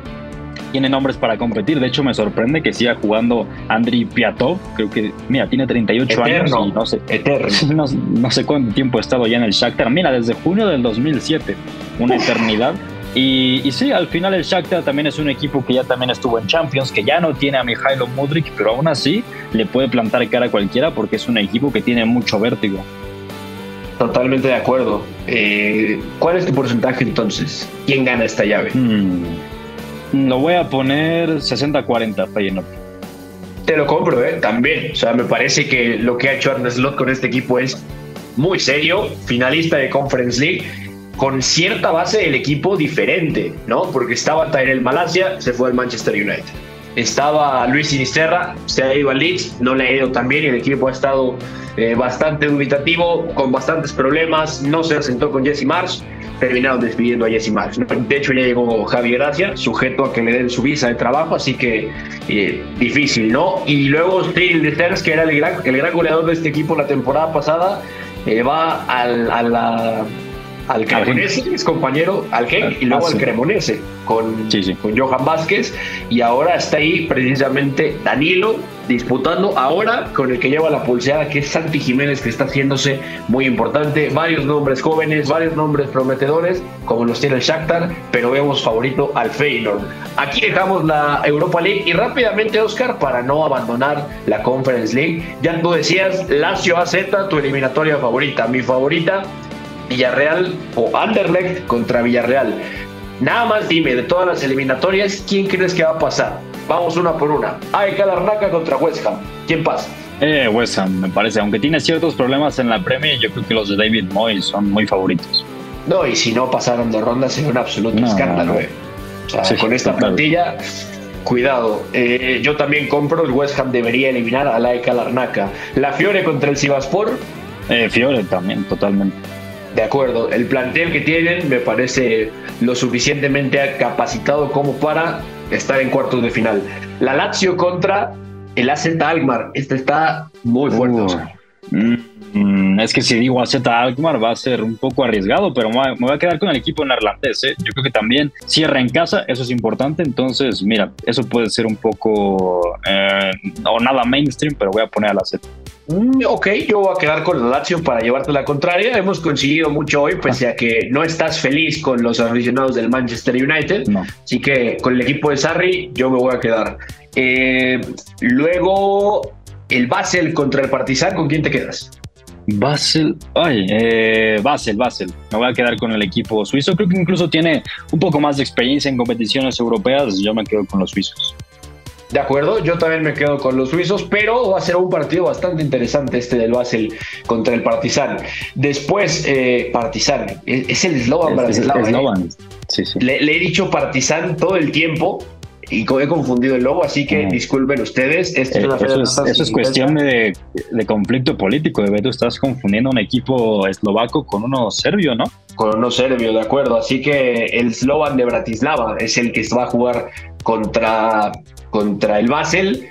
tiene nombres para competir. De hecho, me sorprende que siga jugando Andriy Piatov. Creo que, mira, tiene 38 años y no sé, no, no, sé cuánto tiempo ha estado ya en el Shakhtar. Mira, desde junio del 2007, una eternidad. Y, sí, al final el Shakhtar también es un equipo que ya también estuvo en Champions, que ya no tiene a Mijailo Mudrik, pero aún así le puede plantar cara a cualquiera porque es un equipo que tiene mucho vértigo. Totalmente de acuerdo. Eh, ¿Cuál es tu porcentaje entonces? ¿Quién gana esta llave? Hmm. Lo voy a poner 60-40, Feyenoord. Te lo compro, ¿eh? También. O sea, me parece que lo que ha hecho Arne Slot con este equipo es muy serio. Finalista de Conference League con cierta base del equipo diferente, ¿no? Porque estaba Tyrell Malasia, se fue al Manchester United. Estaba Luis Sinisterra, se ha ido al Leeds, no le ha ido tan y el equipo ha estado eh, bastante dubitativo, con bastantes problemas, no se asentó con Jesse Marsh, terminaron despidiendo a Jesse Marsh. De hecho ya llegó Javi Gracia, sujeto a que le den su visa de trabajo, así que eh, difícil, ¿no? Y luego Steve de que era el gran, el gran goleador de este equipo la temporada pasada, eh, va al, a la al Cremonese, es compañero, al Genk, y luego ah, al Cremonese con, con Johan Vázquez. Y ahora está ahí precisamente Danilo disputando ahora con el que lleva la pulseada, que es Santi Jiménez, que está haciéndose muy importante. Varios nombres jóvenes, varios nombres prometedores, como los tiene el Shakhtar, pero vemos favorito al Feyenoord. Aquí dejamos la Europa League y rápidamente, Oscar, para no abandonar la Conference League, ya tú decías, Lazio AZ, tu eliminatoria favorita. Mi favorita Villarreal o Anderlecht contra Villarreal. Nada más dime, de todas las eliminatorias, ¿quién crees que va a pasar? Vamos una por una. AEK Larnaca contra West Ham. ¿Quién pasa? Eh, West Ham, me parece. Aunque tiene ciertos problemas en la Premier, yo creo que los de David Moyes son muy favoritos. No, y si no pasaron de ronda sería un absoluto escándalo. O sea, con esta plantilla Cuidado, eh, yo también compro, el West Ham debería eliminar a la Larnaca. La Fiore contra el Sivaspor. Eh, Fiore también, totalmente. De acuerdo, el plantel que tienen me parece lo suficientemente capacitado como para estar en cuartos de final. La Lazio contra el AZ Alkmaar, este está muy fuerte. Mm, es que si digo AZ Alkmaar va a ser un poco arriesgado, pero me voy a quedar con el equipo neerlandés. ¿eh? Yo creo que también cierra en casa, eso es importante. Entonces, mira, eso puede ser un poco eh, o nada mainstream, pero voy a poner a la Z. Mm, ok, yo voy a quedar con la Lazio para llevarte la contraria. Hemos conseguido mucho hoy, pese a que no estás feliz con los aficionados del Manchester United. Así que con el equipo de Sarri, yo me voy a quedar. Eh, luego, el Basel contra el Partizan, ¿con quién te quedas? Basel, ay, eh, Basel, Basel. Me voy a quedar con el equipo suizo. Creo que incluso tiene un poco más de experiencia en competiciones europeas. Yo me quedo con los suizos. De acuerdo, yo también me quedo con los suizos, pero va a ser un partido bastante interesante este del Basel contra el Partizan. Después, eh, Partizan, es, el eslogan brasileño. ¿eh? Sí, sí. Le, le, he dicho Partizan todo el tiempo y he confundido el logo, así que disculpen ustedes. Eh, eso, es, cuestión de, conflicto político. De tú estás confundiendo un equipo eslovaco con uno serbio, ¿no? Con uno serbio, de acuerdo. Así que el Slovan de Bratislava es el que va a jugar contra, contra el Basel.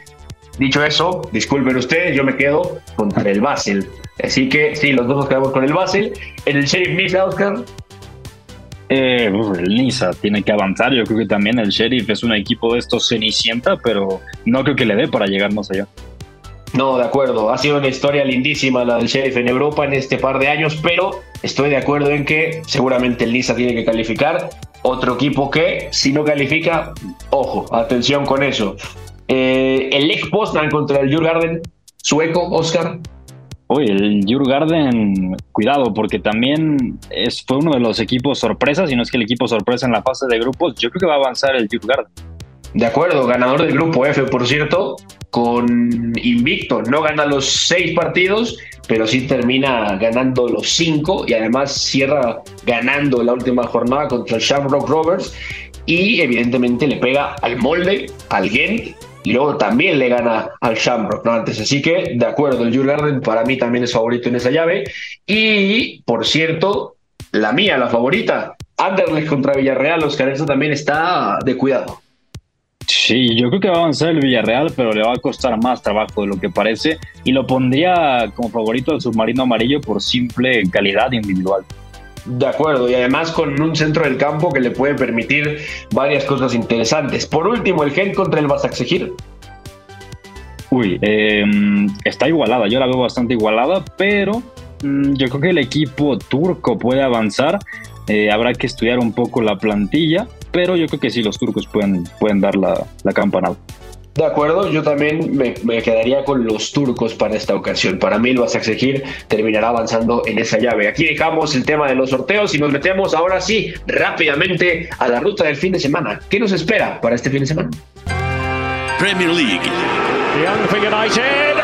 Dicho eso, disculpen ustedes, yo me quedo contra el Basel. Así que sí, los dos nos quedamos con el Basel. En el Sheriff Nisa, Oscar, eh, el Niza tiene que avanzar. Yo creo que también el Sheriff es un equipo de estos cenicienta, pero no creo que le dé para llegar más allá. No, de acuerdo. Ha sido una historia lindísima la del Sheriff en Europa en este par de años, pero estoy de acuerdo en que seguramente el Niza tiene que calificar. Otro equipo que, si no califica, ojo, atención con eso. Eh, el Lech Poznan contra el Jurgarden, sueco, Oscar. Uy, el Jurgarden, cuidado, porque también es, fue uno de los equipos sorpresa, si no es que el equipo sorpresa en la fase de grupos, yo creo que va a avanzar el Jurgarden. De acuerdo, ganador del grupo F, por cierto, con invicto. No gana los seis partidos, pero sí termina ganando los cinco y además cierra ganando la última jornada contra el Shamrock Rovers y evidentemente le pega al molde, al Gent y luego también le gana al Shamrock, ¿no? Antes, así que, de acuerdo, el Jules para mí también es favorito en esa llave. Y, por cierto, la mía, la favorita, Anderlecht contra Villarreal, Oscar, eso también está de cuidado. Sí, yo creo que va a avanzar el Villarreal, pero le va a costar más trabajo de lo que parece. Y lo pondría como favorito al submarino amarillo por simple calidad individual. De acuerdo, y además con un centro del campo que le puede permitir varias cosas interesantes. Por último, el Gen contra el Basaksehir. Uy, em, está igualada, yo la veo bastante igualada, pero mm, yo creo que el equipo turco puede avanzar. Eh, habrá que estudiar un poco la plantilla, pero yo creo que sí, los turcos pueden, pueden dar la, la campanada. De acuerdo, yo también me, quedaría con los turcos para esta ocasión. Para mí el Basaksehir terminará avanzando en esa llave. Aquí dejamos el tema de los sorteos y nos metemos ahora sí rápidamente a la ruta del fin de semana. ¿Qué nos espera para este fin de semana? Premier League. Young United.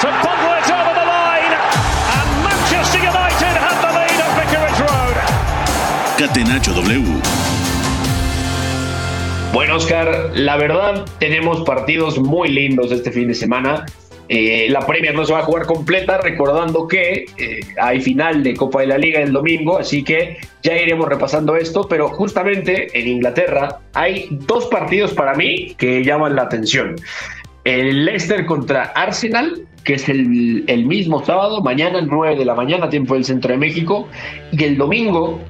To over the line. And Manchester United have the lead at Vicarage Road. Catenacho W. Bueno, Oscar, la verdad tenemos partidos muy lindos este fin de semana. Eh, la Premier no se va a jugar completa, recordando que eh, hay final de Copa de la Liga el domingo, así que ya iremos repasando esto, pero justamente en Inglaterra hay dos partidos para mí que llaman la atención. El Leicester contra Arsenal, que es el, el mismo sábado, mañana 9 de la mañana, tiempo del centro de México, y el domingo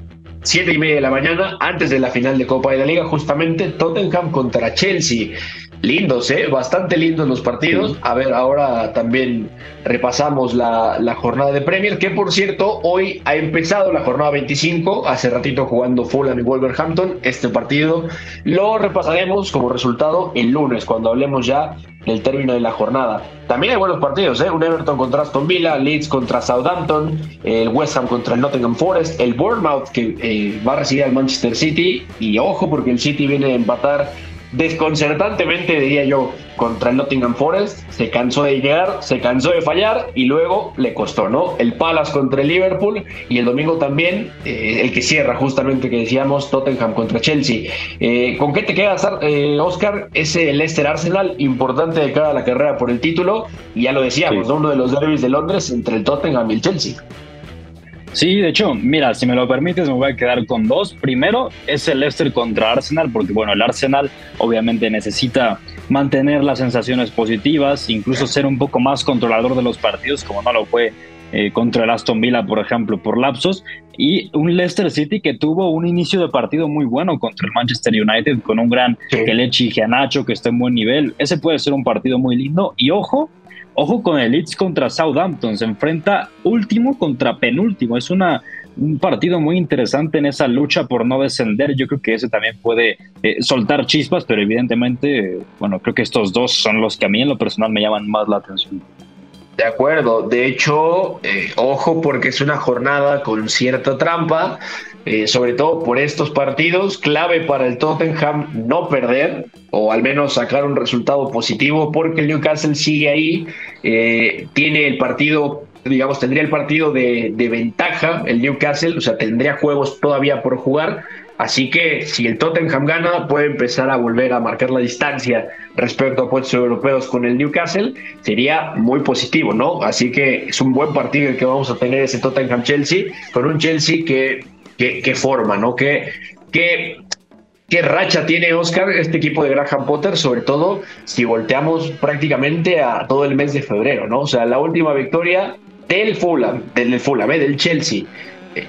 7 y media de la mañana, antes de la final de Copa de la Liga, justamente Tottenham contra Chelsea. Lindos, ¿eh? Bastante lindos los partidos. A ver, ahora también repasamos la, la, jornada de Premier, que por cierto, hoy ha empezado la jornada 25, hace ratito jugando Fulham y Wolverhampton. Este partido lo repasaremos como resultado el lunes, cuando hablemos ya del término de la jornada. También hay buenos partidos, ¿eh? Un Everton contra Aston Villa, Leeds contra Southampton, el West Ham contra el Nottingham Forest, el Bournemouth que eh, va a recibir al Manchester City. Y ojo, porque el City viene a empatar desconcertantemente, diría yo, contra el Nottingham Forest, se cansó de llegar, se cansó de fallar y luego le costó, ¿no? El Palace contra el Liverpool y el domingo también, eh, el que cierra justamente que decíamos, Tottenham contra Chelsea. Eh, ¿Con qué te quedas, eh, Oscar? Ese Leicester Arsenal, importante de cara a la carrera por el título, y ya lo decíamos, uno de los derbis de Londres entre el Tottenham y el Chelsea. Sí, de hecho, mira, si me lo permites, me voy a quedar con dos. Primero es el Leicester contra Arsenal, porque bueno, el Arsenal obviamente necesita mantener las sensaciones positivas, incluso ser un poco más controlador de los partidos, como no lo fue eh, contra el Aston Villa, por ejemplo, por lapsos, y un Leicester City que tuvo un inicio de partido muy bueno contra el Manchester United, con un gran Kelechi Gianacho que está en buen nivel. Ese puede ser un partido muy lindo, y ojo, Ojo con el Leeds contra Southampton, se enfrenta último contra penúltimo. Es una, un partido muy interesante en esa lucha por no descender. Yo creo que ese también puede eh, soltar chispas, pero evidentemente, bueno, creo que estos dos son los que a mí en lo personal me llaman más la atención. De acuerdo, de hecho, eh, ojo porque es una jornada con cierta trampa. Eh, sobre todo por estos partidos, clave para el Tottenham no perder o al menos sacar un resultado positivo porque el Newcastle sigue ahí, eh, tiene el partido, digamos, tendría el partido de, de ventaja el Newcastle, o sea, tendría juegos todavía por jugar, Así que si el Tottenham gana, puede empezar a volver a marcar la distancia respecto a puestos europeos con el Newcastle. Sería muy positivo, ¿no? Así que es un buen partido el que vamos a tener ese Tottenham-Chelsea, con un Chelsea que qué, forma, ¿no? ¿Qué, qué, qué racha tiene Oscar este equipo de Graham Potter, sobre todo si volteamos prácticamente a todo el mes de febrero, ¿no? O sea, la última victoria del Fulham, del Fulham, ¿eh? del Chelsea.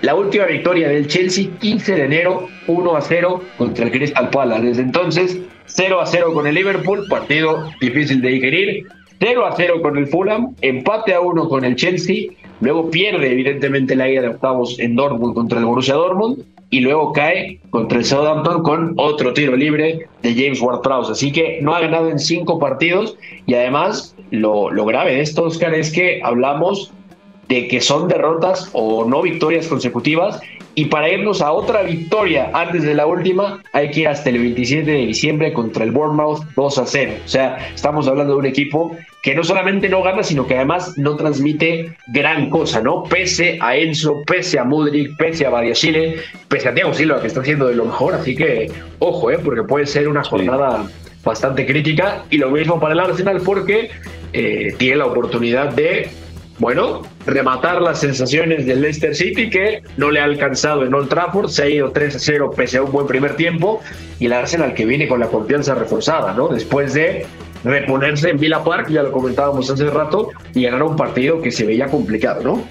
La última victoria del Chelsea, 15 de enero, 1 a 0 contra el Crystal Palace. Desde entonces, 0 a 0 con el Liverpool, partido difícil de digerir. 0 a 0 con el Fulham, empate a 1 con el Chelsea, luego pierde evidentemente la ida de octavos en Dortmund contra el Borussia Dortmund y luego cae contra el Southampton con otro tiro libre de James Ward-Prowse. Así que no ha ganado en cinco partidos y además lo, lo grave de esto, Oscar, es que hablamos de que son derrotas o no victorias consecutivas y para irnos a otra victoria antes de la última, hay que ir hasta el 27 de diciembre contra el Bournemouth 2 a 0. O sea, estamos hablando de un equipo que no solamente no gana, sino que además no transmite gran cosa, ¿no? Pese a Enzo, pese a Mudrik, pese a Chile, pese a Thiago Silva, que está haciendo de lo mejor. Así que, ojo, ¿eh? Porque puede ser una jornada bastante crítica. Y lo mismo para el Arsenal, porque eh, tiene la oportunidad de bueno, rematar las sensaciones del Leicester City que no le ha alcanzado en Old Trafford, se ha ido 3 a 0 pese a un buen primer tiempo y el Arsenal que viene con la confianza reforzada, ¿no? Después de reponerse en Villa Park, ya lo comentábamos hace rato, y ganar un partido que se veía complicado, ¿no?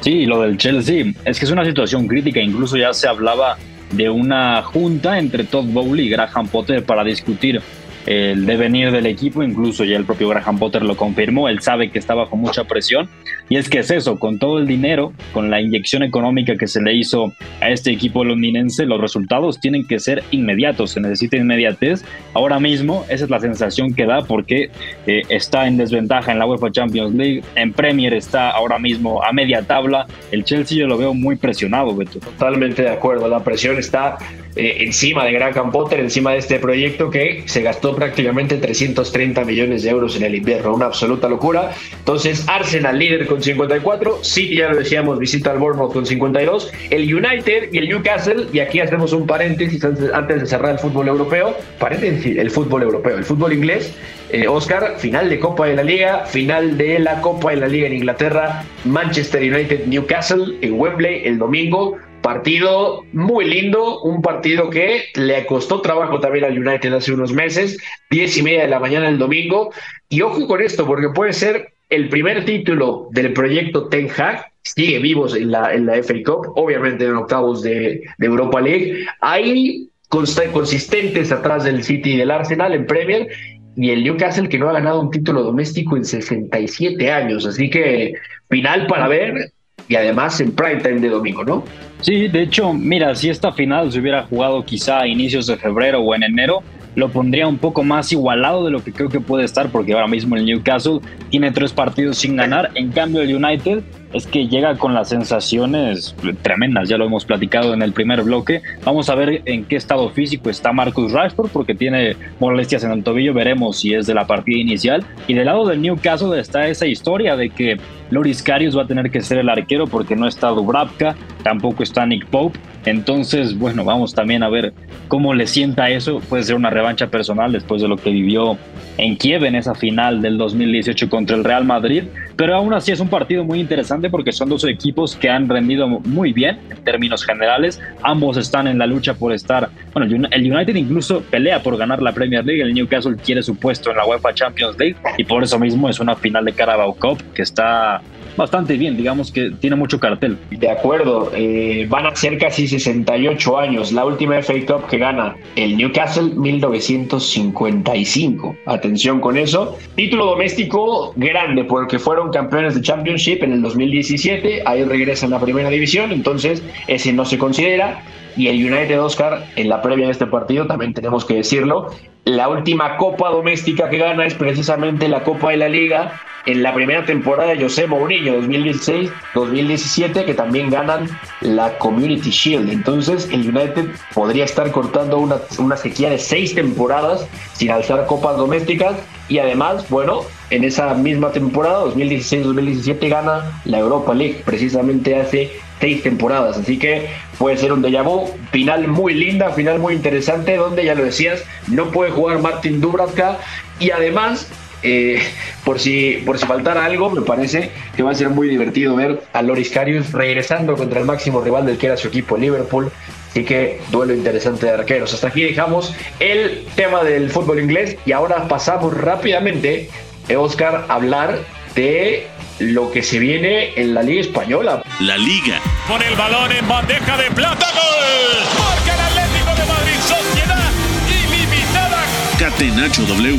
Sí, lo del Chelsea, es que es una situación crítica, incluso ya se hablaba de una junta entre Todd Bowley y Graham Potter para discutir el devenir del equipo, incluso ya el propio Graham Potter lo confirmó, él sabe que está bajo mucha presión y es que es eso, con todo el dinero, con la inyección económica que se le hizo a este equipo londinense, los resultados tienen que ser inmediatos, se necesita inmediatez. Ahora mismo esa es la sensación que da porque eh, está en desventaja en la UEFA Champions League, en Premier está ahora mismo a media tabla, el Chelsea yo lo veo muy presionado, Beto. Totalmente de acuerdo, la presión está eh, encima de Graham Potter, encima de este proyecto que se gastó prácticamente 330 millones de euros en el invierno, una absoluta locura. Entonces, Arsenal líder con 54, City ya lo decíamos, visita al Bournemouth con 52, el United y el Newcastle, y aquí hacemos un paréntesis antes de cerrar el fútbol europeo, paréntesis, el fútbol europeo, el fútbol inglés, eh, Oscar, final de Copa de la Liga, final de la Copa de la Liga en Inglaterra, Manchester United Newcastle en Wembley el domingo. Partido muy lindo, un partido que le costó trabajo también al United hace unos meses, diez y media de la mañana el domingo. Y ojo con esto, porque puede ser el primer título del proyecto Ten Hag, sigue vivos en la, en la FA Cup, obviamente en octavos de, de Europa League. Hay consistentes atrás del City y del Arsenal en Premier y el Newcastle que no ha ganado un título doméstico en 67 años. Así que final para ver y además en prime time de domingo, ¿no? Sí, de hecho, mira, si esta final se hubiera jugado quizá a inicios de febrero o en enero, lo pondría un poco más igualado de lo que creo que puede estar, porque ahora mismo el Newcastle tiene tres partidos sin ganar, en cambio el United es que llega con las sensaciones tremendas, ya lo hemos platicado en el primer bloque. Vamos a ver en qué estado físico está Marcus Rashford, porque tiene molestias en el tobillo, veremos si es de la partida inicial. Y del lado del Newcastle está esa historia de que Loris Karius va a tener que ser el arquero porque no está Dubravka, tampoco está Nick Pope. Entonces, bueno, vamos también a ver cómo le sienta eso. Puede ser una revancha personal después de lo que vivió en Kiev en esa final del 2018 contra el Real Madrid. Pero aún así es un partido muy interesante porque son dos equipos que han rendido muy bien en términos generales. Ambos están en la lucha por estar. Bueno, el United incluso pelea por ganar la Premier League. El Newcastle quiere su puesto en la UEFA Champions League y por eso mismo es una final de Carabao Cup que está bastante bien, digamos que tiene mucho cartel. De acuerdo, eh, van a ser casi 68 años. La última FA Cup que gana el Newcastle 1955. Atención con eso. Título doméstico grande porque fueron campeones de Championship en el 2017. Ahí regresan a la primera división, entonces ese no se considera. Y el United Oscar en la previa de este partido, también tenemos que decirlo, la última copa doméstica que gana es precisamente la Copa de la Liga en la primera temporada de José Mourinho 2016-2017 que también ganan la Community Shield. Entonces el United podría estar cortando una, una sequía de seis temporadas sin alzar copas domésticas y además, bueno, en esa misma temporada 2016-2017 gana la Europa League precisamente hace seis temporadas. Así que puede ser un déjà vu. Final muy linda, final muy interesante, donde ya lo decías, no puede jugar Martin Dubravka y además eh, por, si, por si faltara algo, me parece que va a ser muy divertido ver a Loris Karius regresando contra el máximo rival del que era su equipo, Liverpool. Así que duelo interesante de arqueros. Hasta aquí dejamos el tema del fútbol inglés y ahora pasamos rápidamente, eh, Oscar, a hablar de lo que se viene en la Liga Española. La Liga. Con el balón en bandeja de plata, gol. Marca el Atlético de Madrid, sociedad ilimitada. Catenacho W.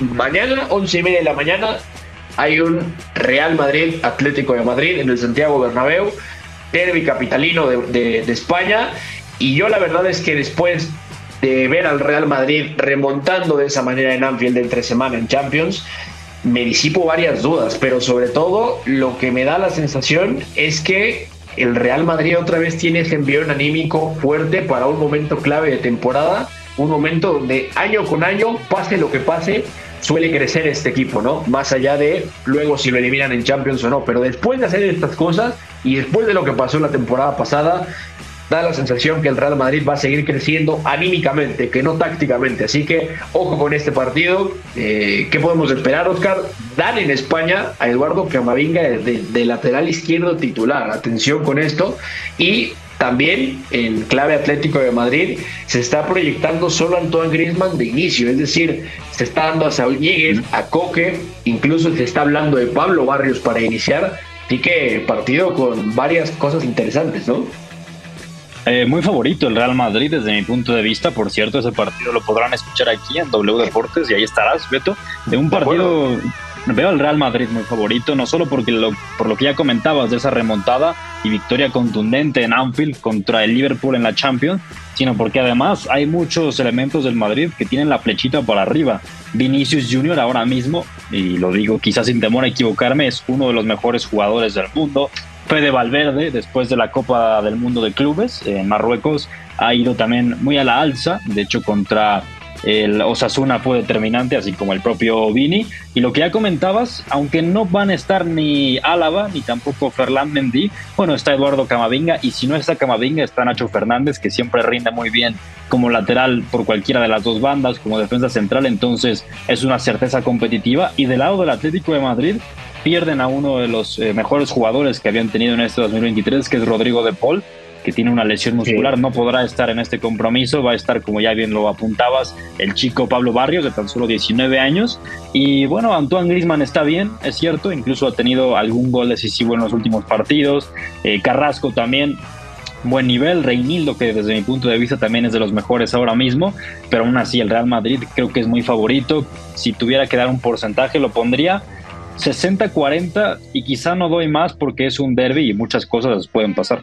Mañana, once y media de la mañana, hay un Real Madrid Atlético de Madrid en el Santiago Bernabéu, derby capitalino de, de España. Y yo la verdad es que después de ver al Real Madrid remontando de esa manera en Anfield entre semana en Champions, me disipo varias dudas, pero sobre todo lo que me da la sensación es que el Real Madrid otra vez tiene ese envión anímico fuerte para un momento clave de temporada, un momento donde año con año, pase lo que pase, suele crecer este equipo, ¿no? Más allá de luego si lo eliminan en Champions o no, pero después de hacer estas cosas y después de lo que pasó la temporada pasada, da la sensación que el Real Madrid va a seguir creciendo anímicamente, que no tácticamente. Así que ojo con este partido. Eh, ¿Qué podemos esperar, Oscar? Dan en España a Eduardo Camavinga de, de lateral izquierdo titular. Atención con esto. Y también en clave Atlético de Madrid se está proyectando solo Antoine Griezmann de inicio, es decir, se está dando a Saúl Ñíguez, a Coque, incluso se está hablando de Pablo Barrios para iniciar, así que partido con varias cosas interesantes, ¿no? Eh, muy favorito el Real Madrid desde mi punto de vista. Por cierto, ese partido lo podrán escuchar aquí en W Deportes y ahí estarás, Beto. De un partido, veo al Real Madrid muy favorito, no solo porque lo, por lo que ya comentabas de esa remontada y victoria contundente en Anfield contra el Liverpool en la Champions, sino porque además hay muchos elementos del Madrid que tienen la flechita para arriba. Vinicius Junior ahora mismo, y lo digo quizás sin temor a equivocarme, es uno de los mejores jugadores del mundo Fede Valverde, después de la Copa del Mundo de Clubes en Marruecos, ha ido también muy a la alza. De hecho, contra el Osasuna fue determinante, así como el propio Vini. Y lo que ya comentabas, aunque no van a estar ni Álava ni tampoco Ferland Mendy, bueno, está Eduardo Camavinga. Y si no está Camavinga, está Nacho Fernández, que siempre rinde muy bien como lateral por cualquiera de las dos bandas, como defensa central. Entonces, es una certeza competitiva. Y del lado del Atlético de Madrid, pierden a uno de los eh, mejores jugadores que habían tenido en este 2023, que es Rodrigo de Paul, que tiene una lesión muscular, no podrá estar en este compromiso, va a estar, como ya bien lo apuntabas, el chico Pablo Barrios, de tan solo 19 años. Y bueno, Antoine Grisman está bien, es cierto, incluso ha tenido algún gol decisivo en los últimos partidos. Eh, Carrasco también buen nivel. Reinildo, que desde mi punto de vista también es de los mejores ahora mismo, pero aún así el Real Madrid creo que es muy favorito. Si tuviera que dar un porcentaje, lo pondría 60-40 y quizá no doy más porque es un derby y muchas cosas pueden pasar.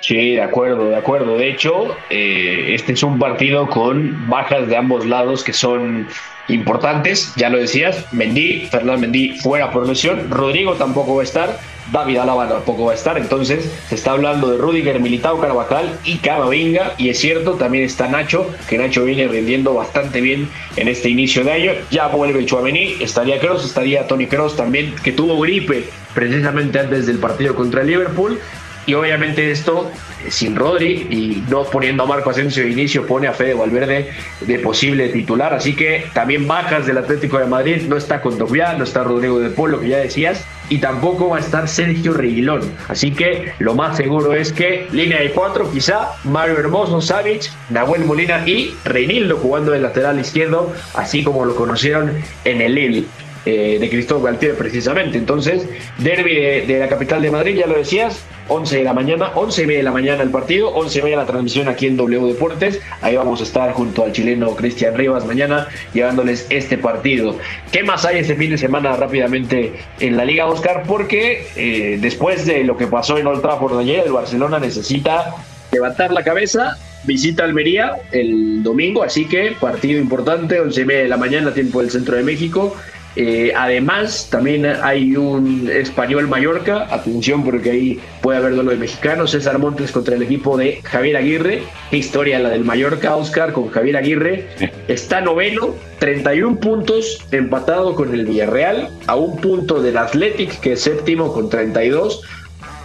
Sí, de acuerdo, de acuerdo. De hecho, eh, este es un partido con bajas de ambos lados que son importantes, ya lo decías, Mendy, Fernando Mendy fuera por lesión, Rodrigo tampoco va a estar, David Alaba tampoco va a estar, entonces se está hablando de Rudiger, Militao, Carvajal y Camavinga, y es cierto, también está Nacho, que Nacho viene rindiendo bastante bien en este inicio de año, ya vuelve Chuamení, estaría Kroos, estaría Tony Kroos también, que tuvo gripe precisamente antes del partido contra el Liverpool, y obviamente esto eh, sin Rodri y no poniendo a Marco Asensio de inicio, pone a Fede Valverde de posible titular. Así que también bajas del Atlético de Madrid. No está Condovia, no está Rodrigo de Polo, que ya decías. Y tampoco va a estar Sergio Reguilón. Así que lo más seguro es que línea de cuatro, quizá Mario Hermoso, Savic, Nahuel Molina y Reinildo jugando de lateral izquierdo, así como lo conocieron en el Lille. Eh, de Cristóbal Galtier precisamente. Entonces, derby de, la capital de Madrid, ya lo decías, 11 de la mañana, 11 y media de la mañana el partido, 11 y media la transmisión aquí en W Deportes. Ahí vamos a estar junto al chileno Cristian Rivas mañana llevándoles este partido. ¿Qué más hay este fin de semana rápidamente en la Liga Oscar? Porque eh, después de lo que pasó en Old Trafford ayer, el Barcelona necesita levantar la cabeza visita Almería el domingo, así que partido importante, 11 y media de la mañana, tiempo del centro de México. Eh, además, también hay un español Mallorca, atención porque ahí puede haber duelo de mexicanos, César Montes contra el equipo de Javier Aguirre, qué historia la del Mallorca, Oscar, con Javier Aguirre, está noveno, 31 puntos, empatado con el Villarreal, a un punto del Athletic, que es séptimo con 32,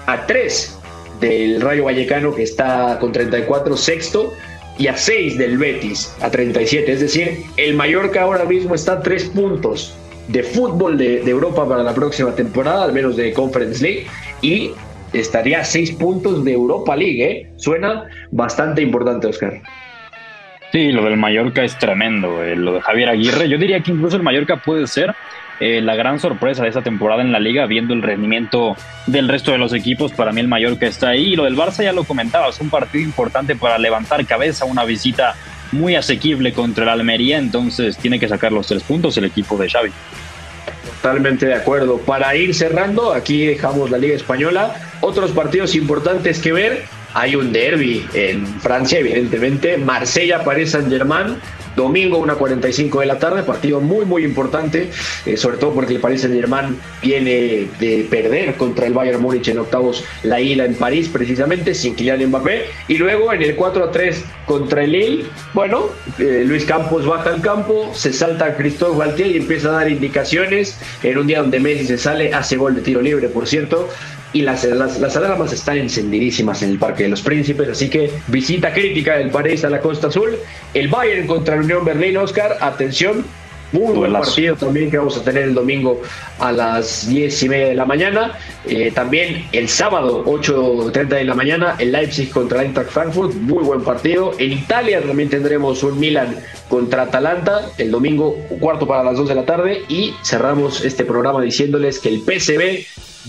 a tres del Rayo Vallecano, que está con 34, sexto, y a 6 del Betis a 37. Es decir, el Mallorca ahora mismo está a 3 puntos de fútbol de, Europa para la próxima temporada, al menos de Conference League, y estaría a seis puntos de Europa League. ¿eh? Suena bastante importante, Oscar. Sí, lo del Mallorca es tremendo. Eh, lo de Javier Aguirre, yo diría que incluso el Mallorca puede ser eh, la gran sorpresa de esta temporada en la liga, viendo el rendimiento del resto de los equipos. Para mí el Mallorca está ahí. Y lo del Barça ya lo comentaba, es un partido importante para levantar cabeza, una visita muy asequible contra el Almería, entonces tiene que sacar los tres puntos el equipo de Xavi. Totalmente de acuerdo. Para ir cerrando, aquí dejamos la Liga Española. Otros partidos importantes que ver. Hay un derby en Francia, evidentemente. Marsella, París Saint-Germain. Domingo 1.45 de la tarde, partido muy muy importante, eh, sobre todo porque el Paris Saint Germain viene de perder contra el Bayern Múnich en octavos la ida en París precisamente, sin Kylian Mbappé, y luego en el 4-3 contra el Lille, bueno, eh, Luis Campos baja al campo, se salta Cristóbal Galtier y empieza a dar indicaciones en un día donde Messi se sale, hace gol de tiro libre, por cierto, y las, las, alarmas están encendidísimas en el Parque de los Príncipes, así que visita crítica del París a la Costa Azul. El Bayern contra la Unión Berlín, Oscar, atención, muy buen partido también que vamos a tener el domingo a las 10 y media de la mañana. Eh, también el sábado, 8.30 de la mañana, el Leipzig contra el Eintracht Frankfurt. Muy buen partido. En Italia también tendremos un Milan contra Atalanta el domingo, cuarto para las 2 de la tarde. Y cerramos este programa diciéndoles que el PCB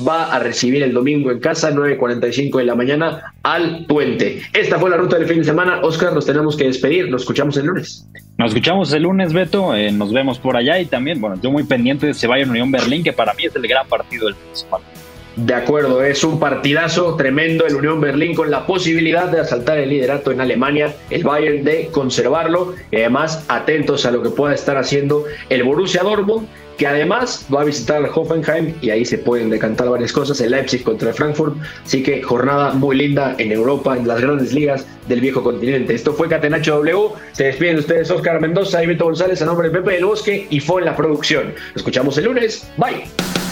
va a recibir el domingo en casa, 9.45 de la mañana, al Puente. Esta fue la ruta del fin de semana. Oscar, nos tenemos que despedir. Nos escuchamos el lunes. Nos escuchamos el lunes, Beto. Eh, nos vemos por allá y también, bueno, yo muy pendiente de ese Bayern Unión Berlín, que para mí es el gran partido del fin de semana. De acuerdo, es un partidazo tremendo el Unión Berlín con la posibilidad de asaltar el liderato en Alemania, el Bayern de conservarlo y además atentos a lo que pueda estar haciendo el Borussia Dortmund que además va a visitar Hoffenheim y ahí se pueden decantar varias cosas, el Leipzig contra el Frankfurt, así que jornada muy linda en Europa, en las grandes ligas del viejo continente. Esto fue Catenacho W, se despiden ustedes Oscar Mendoza y González a nombre de Pepe del Bosque y fue en la producción. Nos escuchamos el lunes, bye.